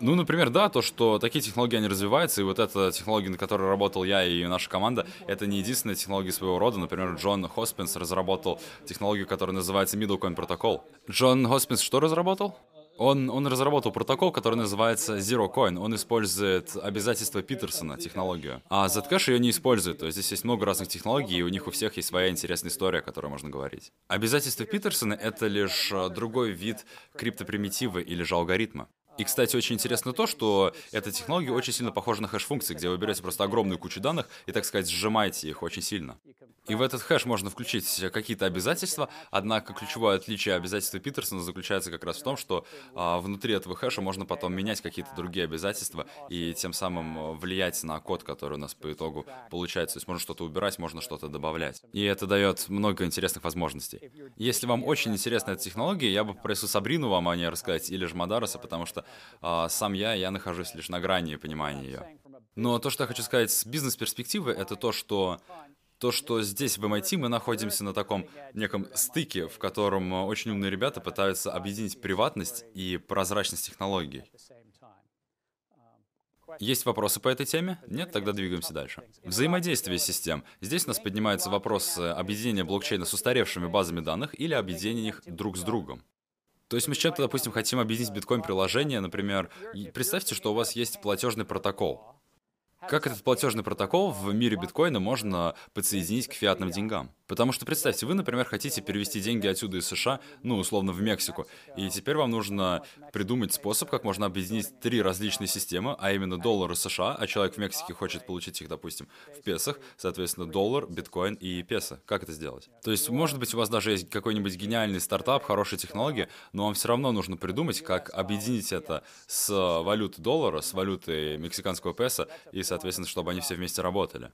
Ну, например, да, то, что такие технологии, они развиваются, и вот эта технология, на которой работал я и наша команда, это не единственная технология своего рода. Например, Джон Хоспинс разработал технологию, которая называется Middlecoin Protocol. Джон Хоспинс что разработал? Он, он разработал протокол, который называется Zero Coin. Он использует обязательства Питерсона, технологию. А Zcash ее не использует. То есть здесь есть много разных технологий, и у них у всех есть своя интересная история, о которой можно говорить. Обязательства Питерсона — это лишь э, другой вид криптопримитива или же алгоритма. И, кстати, очень интересно то, что эта технология очень сильно похожа на хэш-функции, где вы берете просто огромную кучу данных и, так сказать, сжимаете их очень сильно. И в этот хэш можно включить какие-то обязательства, однако ключевое отличие обязательства Питерсона заключается как раз в том, что а, внутри этого хэша можно потом менять какие-то другие обязательства и тем самым а, влиять на код, который у нас по итогу получается. То есть можно что-то убирать, можно что-то добавлять. И это дает много интересных возможностей. Если вам очень интересна эта технология, я бы попросил Сабрину вам о ней рассказать или же Мадароса, потому что а, сам я, я нахожусь лишь на грани понимания ее. Но то, что я хочу сказать с бизнес-перспективы, это то, что то, что здесь в MIT мы находимся на таком неком стыке, в котором очень умные ребята пытаются объединить приватность и прозрачность технологий. Есть вопросы по этой теме? Нет? Тогда двигаемся дальше. Взаимодействие систем. Здесь у нас поднимается вопрос объединения блокчейна с устаревшими базами данных или объединения их друг с другом. То есть мы с чем-то, допустим, хотим объединить биткоин-приложение, например, представьте, что у вас есть платежный протокол. Как этот платежный протокол в мире биткоина можно подсоединить к фиатным деньгам? Потому что представьте, вы, например, хотите перевести деньги отсюда из США, ну, условно, в Мексику, и теперь вам нужно придумать способ, как можно объединить три различные системы, а именно доллары США, а человек в Мексике хочет получить их, допустим, в песах, соответственно, доллар, биткоин и песо. Как это сделать? То есть, может быть, у вас даже есть какой-нибудь гениальный стартап, хорошая технология, но вам все равно нужно придумать, как объединить это с валютой доллара, с валютой мексиканского песо, и, соответственно, чтобы они все вместе работали.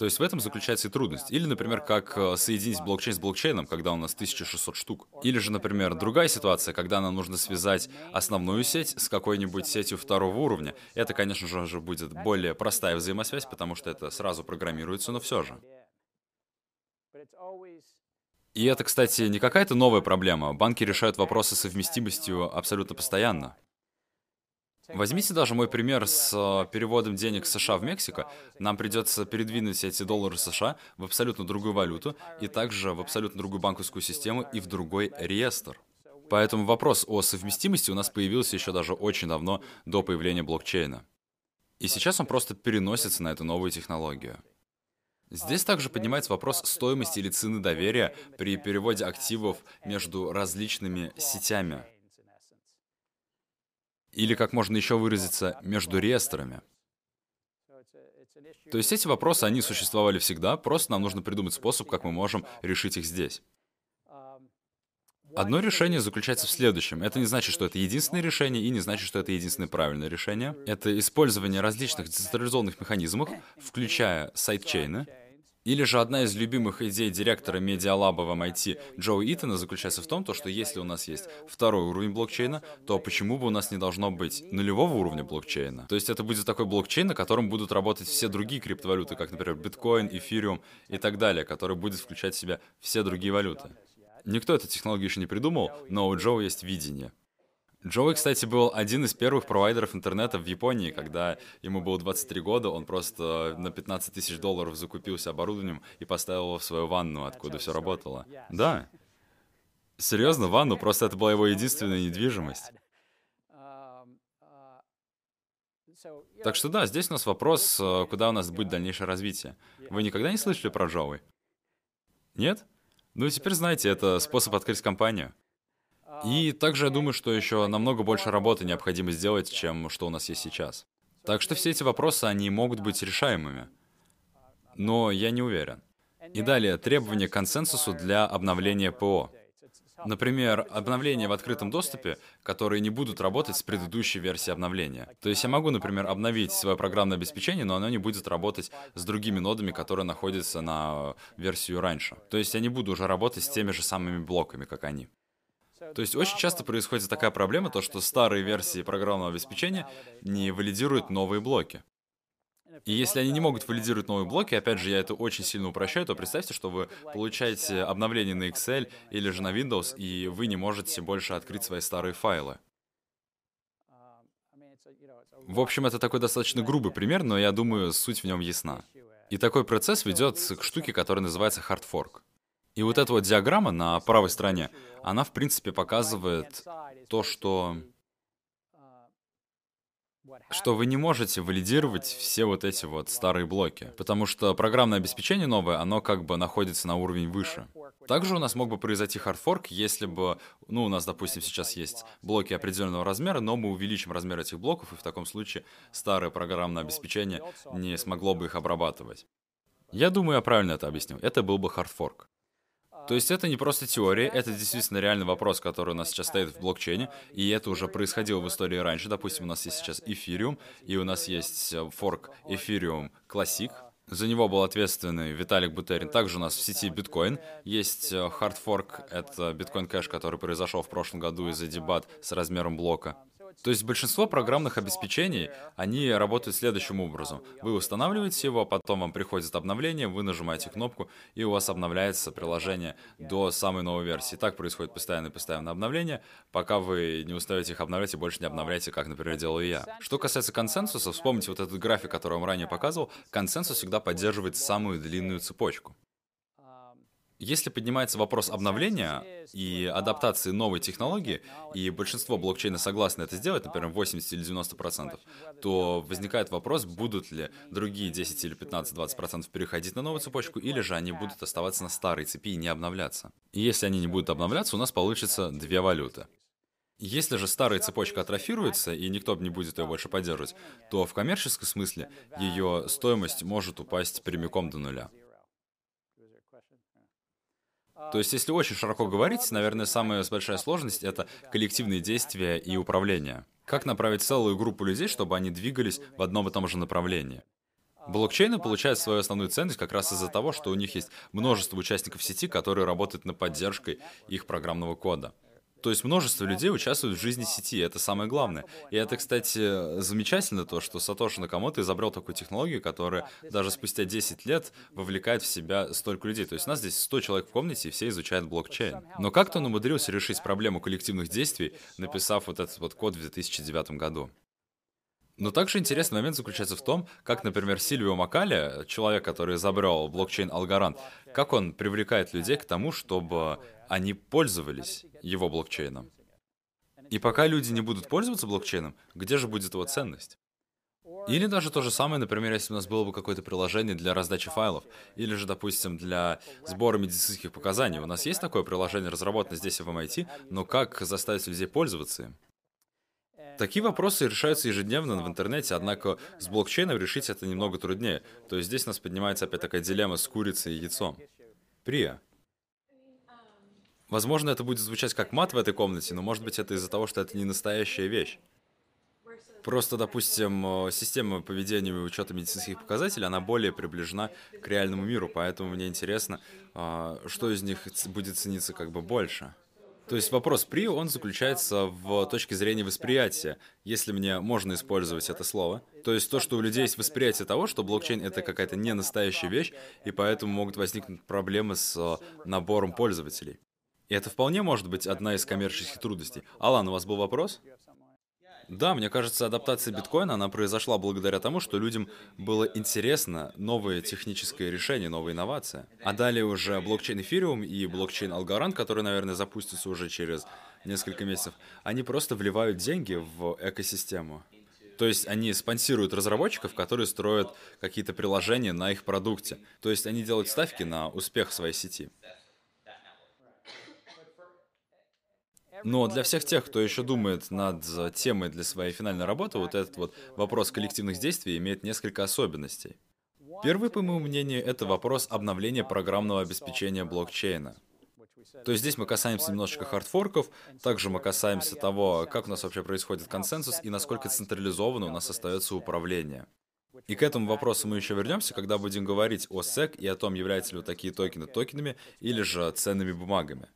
То есть в этом заключается и трудность. Или, например, как э, соединить блокчейн с блокчейном, когда у нас 1600 штук. Или же, например, другая ситуация, когда нам нужно связать основную сеть с какой-нибудь сетью второго уровня. Это, конечно же, будет более простая взаимосвязь, потому что это сразу программируется, но все же. И это, кстати, не какая-то новая проблема. Банки решают вопросы совместимостью абсолютно постоянно. Возьмите даже мой пример с э, переводом денег США в Мексику. Нам придется передвинуть эти доллары США в абсолютно другую валюту и также в абсолютно другую банковскую систему и в другой реестр. Поэтому вопрос о совместимости у нас появился еще даже очень давно до появления блокчейна. И сейчас он просто переносится на эту новую технологию. Здесь также поднимается вопрос стоимости или цены доверия при переводе активов между различными сетями. Или, как можно еще выразиться, между реестрами. То есть эти вопросы, они существовали всегда, просто нам нужно придумать способ, как мы можем решить их здесь. Одно решение заключается в следующем. Это не значит, что это единственное решение, и не значит, что это единственное правильное решение. Это использование различных децентрализованных механизмов, включая сайдчейны, Или же одна из любимых идей директора медиалаба в MIT Джоуи Итана заключается в том, то, что если у нас есть второй уровень блокчейна, то почему бы у нас не должно быть нулевого уровня блокчейна? То есть это будет такой блокчейн, на котором будут работать все другие криптовалюты, как, например, биткоин, эфириум и так далее, который будет включать в себя все другие валюты. Никто эту технологию еще не придумал, но у Джоу есть видение. Джоуи, кстати, был один из первых провайдеров интернета в Японии, когда ему было 23 года, он просто на 15 тысяч долларов закупился оборудованием и поставил его в свою ванну, откуда все работало. Да. Серьезно, ванну, просто это была его единственная недвижимость. Так что да, здесь у нас вопрос, э, куда у нас будет дальнейшее развитие. Вы никогда не слышали про Джоуи? Нет? Ну и теперь знаете, это способ открыть компанию. И также я думаю, что еще намного больше работы необходимо сделать, чем что у нас есть сейчас. Так что все эти вопросы, они могут быть решаемыми. Но я не уверен. И далее, требования к консенсусу для обновления ПО. Например, обновления в открытом доступе, которые не будут работать с предыдущей версией обновления. То есть я могу, например, обновить свое программное обеспечение, но оно не будет работать с другими нодами, которые находятся на версию раньше. То есть я не буду уже работать с теми же самыми блоками, как они. То есть очень часто происходит такая проблема, то что старые версии программного обеспечения не валидируют новые блоки. И если они не могут валидировать новые блоки, опять же, я это очень сильно упрощаю, то представьте, что вы получаете обновление на Excel или же на Windows, и вы не можете больше открыть свои старые файлы. В общем, это такой достаточно грубый пример, но я думаю, суть в нем ясна. И такой процесс ведет к штуке, которая называется fork. И вот эта вот диаграмма на правой стороне, она, в принципе, показывает то, что что вы не можете валидировать все вот эти вот старые блоки, потому что программное обеспечение новое, оно как бы находится на уровень выше. Также у нас мог бы произойти хардфорк, если бы, ну, у нас, допустим, сейчас есть блоки определенного размера, но мы увеличим размер этих блоков, и в таком случае старое программное обеспечение не смогло бы их обрабатывать. Я думаю, я правильно это объяснил. Это был бы хардфорк. То есть это не просто теория, это действительно реальный вопрос, который у нас сейчас стоит в блокчейне, и это уже происходило в истории раньше. Допустим, у нас есть сейчас эфириум, и у нас есть э, форк Ethereum Classic, за него был ответственный Виталик Бутерин. Также у нас в сети биткоин. Есть э, хардфорк, это Bitcoin Cash, который произошел в прошлом году из-за дебат с размером блока. То есть большинство программных обеспечений, они работают следующим образом. Вы устанавливаете его, потом вам приходит обновление, вы нажимаете кнопку, и у вас обновляется приложение до самой новой версии. Так происходит постоянное постоянное обновление, пока вы не устаете их обновлять и больше не обновляете, как, например, делаю я. Что касается консенсуса, вспомните вот этот график, который я вам ранее показывал, консенсус всегда поддерживает самую длинную цепочку. Если поднимается вопрос обновления и адаптации новой технологии, и большинство блокчейна согласны это сделать, например, 80 или 90%, то возникает вопрос, будут ли другие 10 или 15-20% переходить на новую цепочку, или же они будут оставаться на старой цепи и не обновляться. И если они не будут обновляться, у нас получится две валюты. Если же старая цепочка атрофируется, и никто не будет ее больше поддерживать, то в коммерческом смысле ее стоимость может упасть прямиком до нуля. То есть, если очень широко говорить, наверное, самая большая сложность — это коллективные действия и управление. Как направить целую группу людей, чтобы они двигались в одном и том же направлении? Блокчейны получают свою основную ценность как раз из-за того, что у них есть множество участников сети, которые работают над поддержкой их программного кода. То есть множество людей участвуют в жизни сети, это самое главное. И это, кстати, замечательно то, что Сатоши Накамото изобрел такую технологию, которая даже спустя 10 лет вовлекает в себя столько людей. То есть у нас здесь 100 человек в комнате, и все изучают блокчейн. Но как-то он умудрился решить проблему коллективных действий, написав вот этот вот код в 2009 году. Но также интересный момент заключается в том, как, например, Сильвио Макали, человек, который изобрел блокчейн Algorand, как он привлекает людей к тому, чтобы они пользовались его блокчейном. И пока люди не будут пользоваться блокчейном, где же будет его ценность? Или даже то же самое, например, если у нас было бы какое-то приложение для раздачи файлов, или же, допустим, для сбора медицинских показаний. У нас есть такое приложение, разработано здесь в MIT, но как заставить людей пользоваться им? Такие вопросы решаются ежедневно в интернете, однако с блокчейном решить это немного труднее. То есть здесь у нас поднимается опять такая дилемма с курицей и яйцом. Прия, Возможно, это будет звучать как мат в этой комнате, но может быть это из-за того, что это не настоящая вещь. Просто, допустим, э, система поведения и учета медицинских показателей, она более приближена к реальному миру, поэтому мне интересно, а, что из них будет цениться как бы больше. То есть вопрос при, он заключается в точке зрения восприятия, если мне можно использовать это слово. То есть то, что у людей есть восприятие того, что блокчейн — это какая-то не настоящая вещь, и поэтому могут возникнуть проблемы с э, набором пользователей. И это вполне может быть одна из коммерческих трудностей. Алан, у вас был вопрос? Да, мне кажется, адаптация биткоина, она произошла благодаря тому, что людям было интересно новые технические решения, новые инновации. А далее уже блокчейн эфириум и блокчейн Algorand, который, наверное, запустится уже через несколько месяцев, они просто вливают деньги в экосистему. То есть они спонсируют разработчиков, которые строят какие-то приложения на их продукте. То есть они делают ставки на успех своей сети. Но для всех тех, кто еще думает над темой для своей финальной работы, вот этот вот вопрос коллективных действий имеет несколько особенностей. Первый, по моему мнению, это вопрос обновления программного обеспечения блокчейна. То есть здесь мы касаемся немножечко хардфорков, также мы касаемся того, как у нас вообще происходит консенсус и насколько централизованно у нас остается управление. И к этому вопросу мы еще вернемся, когда будем говорить о SEC и о том, являются ли такие токены токенами или же ценными бумагами.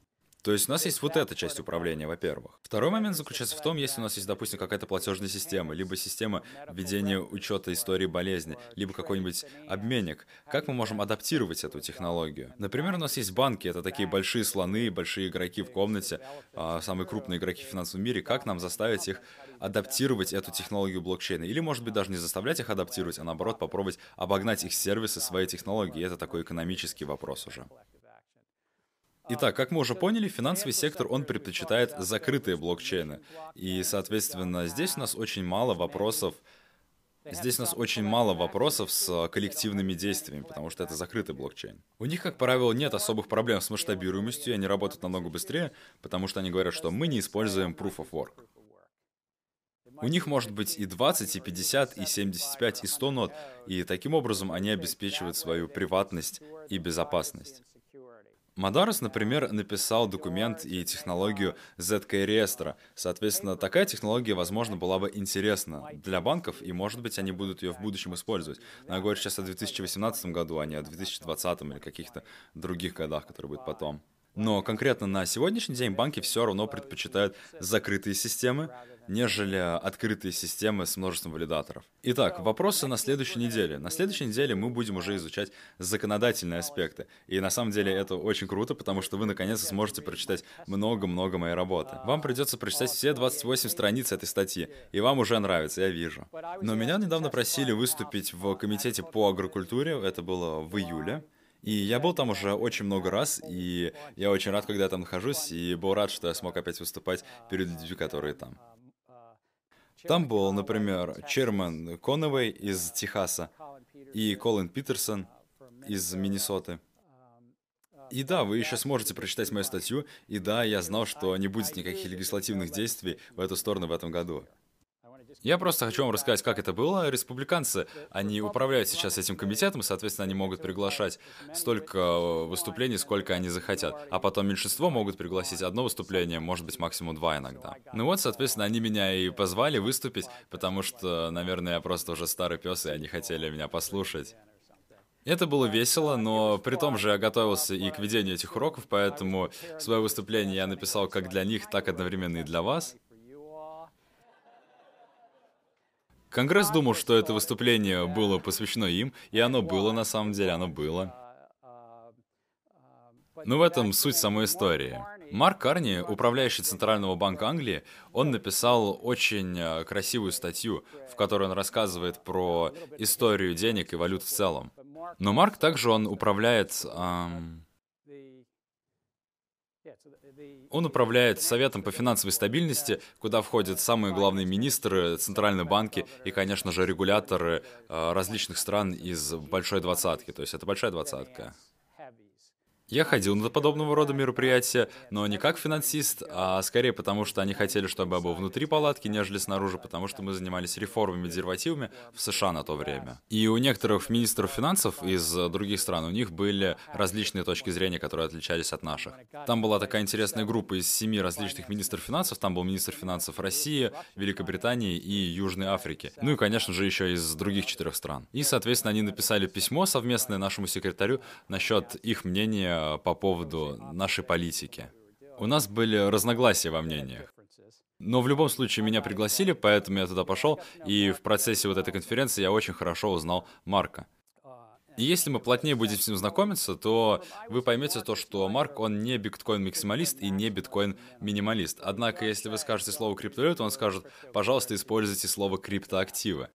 То есть у нас есть вот эта часть управления, во-первых. Второй момент заключается в том, если у нас есть, допустим, какая-то платежная система, либо система ведения учета истории болезни, либо какой-нибудь обменник, как мы можем адаптировать эту технологию? Например, у нас есть банки, это такие большие слоны, большие игроки в комнате, а, самые крупные игроки в финансовом мире, как нам заставить их адаптировать эту технологию блокчейна? Или, может быть, даже не заставлять их адаптировать, а наоборот попробовать обогнать их сервисы своей технологии? Это такой экономический вопрос уже. Итак, как мы уже поняли, финансовый сектор, он предпочитает закрытые блокчейны. И, соответственно, здесь у нас очень мало вопросов Здесь у нас очень мало вопросов с коллективными действиями, потому что это закрытый блокчейн. У них, как правило, нет особых проблем с масштабируемостью, и они работают намного быстрее, потому что они говорят, что мы не используем Proof of Work. У них может быть и 20, и 50, и 75, и 100 нот, и таким образом они обеспечивают свою приватность и безопасность. Мадарос, например, написал документ и технологию ZK реестра. Соответственно, такая технология, возможно, была бы интересна для банков, и, может быть, они будут ее в будущем использовать. Но я говорю сейчас о 2018 году, а не о 2020 или каких-то других годах, которые будут потом. Но конкретно на сегодняшний день банки все равно предпочитают закрытые системы, нежели открытые системы с множеством валидаторов. Итак, вопросы на следующей неделе. На следующей неделе мы будем уже изучать законодательные аспекты. И на самом деле это очень круто, потому что вы наконец-то сможете прочитать много-много моей работы. Вам придется прочитать все 28 страниц этой статьи, и вам уже нравится, я вижу. Но меня недавно просили выступить в комитете по агрокультуре, это было в июле. И я был там уже очень много раз, и я очень рад, когда я там нахожусь, и был рад, что я смог опять выступать перед людьми, которые там. Там был, например, Черман Конневей из Техаса и Колин Питерсон из Миннесоты. И да, вы еще сможете прочитать мою статью, и да, я знал, что не будет никаких легислативных действий в эту сторону в этом году. Я просто хочу вам рассказать, как это было. Республиканцы, они управляют сейчас этим комитетом, соответственно, они могут приглашать столько э, выступлений, сколько они захотят. А потом меньшинство могут пригласить одно выступление, может быть, максимум два иногда. Ну вот, соответственно, они меня и позвали выступить, потому что, наверное, я просто уже старый пес, и они хотели меня послушать. Это было весело, но при том же я готовился и к ведению этих уроков, поэтому свое выступление я написал как для них, так одновременно и для вас. Конгресс думал, что это выступление было посвящено им, и оно было на самом деле, оно было. Но в этом суть самой истории. Марк Карни, управляющий Центрального банка Англии, он написал очень э, красивую статью, в которой он рассказывает про историю денег и валют в целом. Но Марк также он управляет... Эм, он управляет Советом по финансовой стабильности, куда входят самые главные министры, центральные банки и, конечно же, регуляторы э, различных стран из Большой Двадцатки. То есть это Большая Двадцатка. Я ходил на подобного рода мероприятия, но не как финансист, а скорее потому, что они хотели, чтобы я был внутри палатки, нежели снаружи, потому что мы занимались реформами деревативами в США на то время. И у некоторых министров финансов из других стран, у них были различные точки зрения, которые отличались от наших. Там была такая интересная группа из семи различных министров финансов. Там был министр финансов России, Великобритании и Южной Африки. Ну и, конечно же, еще из других четырех стран. И, соответственно, они написали письмо совместное нашему секретарю насчет их мнения по поводу нашей политики. У нас были разногласия во мнениях. Но в любом случае меня пригласили, поэтому я туда пошел, и в процессе вот этой конференции я очень хорошо узнал Марка. И если мы плотнее будем с ним знакомиться, то вы поймете то, что Марк, он не биткоин-максималист и не биткоин-минималист. Однако, если вы скажете слово криптовалюта, он скажет, пожалуйста, используйте слово криптоактивы.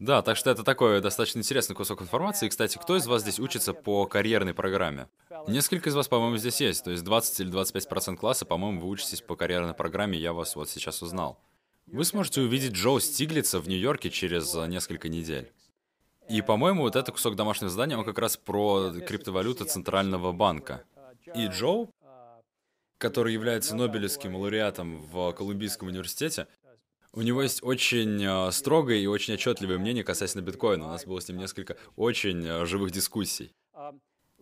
Да, так что это такой достаточно интересный кусок информации. И, кстати, кто из вас здесь учится по карьерной программе? Несколько из вас, по-моему, здесь есть. То есть 20 или 25% класса, по-моему, вы учитесь по карьерной программе, я вас вот сейчас узнал. Вы сможете увидеть Джо Стиглица в Нью-Йорке через несколько недель. И, по-моему, вот этот кусок домашнего задания, он как раз про криптовалюту Центрального банка. И Джо, который является Нобелевским лауреатом в Колумбийском университете, у него есть очень э, строгое и очень отчетливое мнение касательно биткоина. У нас было с ним несколько очень э, живых дискуссий.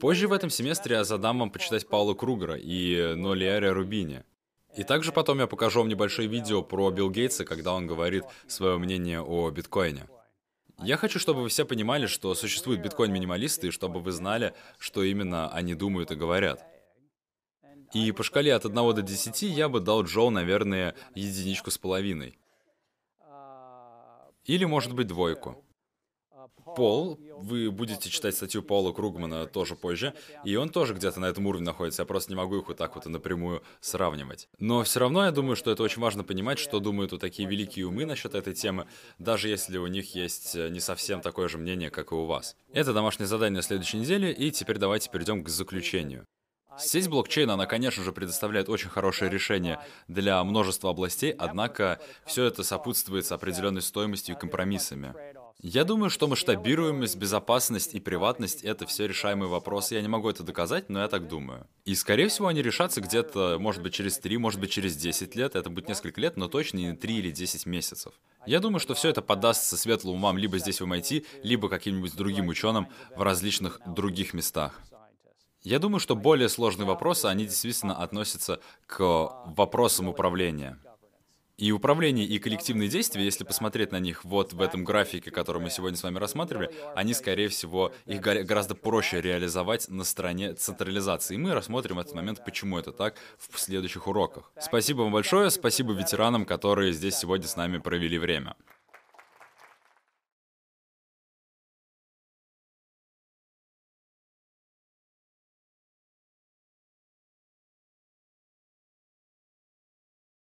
Позже в этом семестре я задам вам почитать Паула Кругера и Нолиария Рубини. И также потом я покажу вам небольшое видео про Билл Гейтса, когда он говорит свое мнение о биткоине. Я хочу, чтобы вы все понимали, что существуют биткоин-минималисты, и чтобы вы знали, что именно они думают и говорят. И по шкале от 1 до 10 я бы дал Джоу, наверное, единичку с половиной. Или, может быть, двойку. Пол, вы будете читать статью Пола Кругмана тоже позже, и он тоже где-то на этом уровне находится, я просто не могу их вот так вот напрямую сравнивать. Но все равно я думаю, что это очень важно понимать, что думают вот такие великие умы насчет этой темы, даже если у них есть э, не совсем такое же мнение, как и у вас. Это домашнее задание на следующей неделе, и теперь давайте перейдем к заключению. Сеть блокчейн, она, конечно же, предоставляет очень хорошее решение для множества областей, однако все это сопутствуется определенной стоимостью и компромиссами. Я думаю, что масштабируемость, безопасность и приватность — это все решаемые вопросы. Я не могу это доказать, но я так думаю. И, скорее всего, они решатся где-то, может быть, через 3, может быть, через 10 лет. Это будет несколько лет, но точно не 3 или 10 месяцев. Я думаю, что все это подастся светлым умам либо здесь в MIT, либо каким-нибудь другим ученым в различных других местах. Я думаю, что более сложные вопросы, они действительно относятся к вопросам управления. И управление, и коллективные действия, если посмотреть на них вот в этом графике, который мы сегодня с вами рассматривали, они, скорее всего, их гораздо проще реализовать на стороне централизации. И мы рассмотрим этот момент, почему это так, в следующих уроках. Спасибо вам большое, спасибо ветеранам, которые здесь сегодня с нами провели время.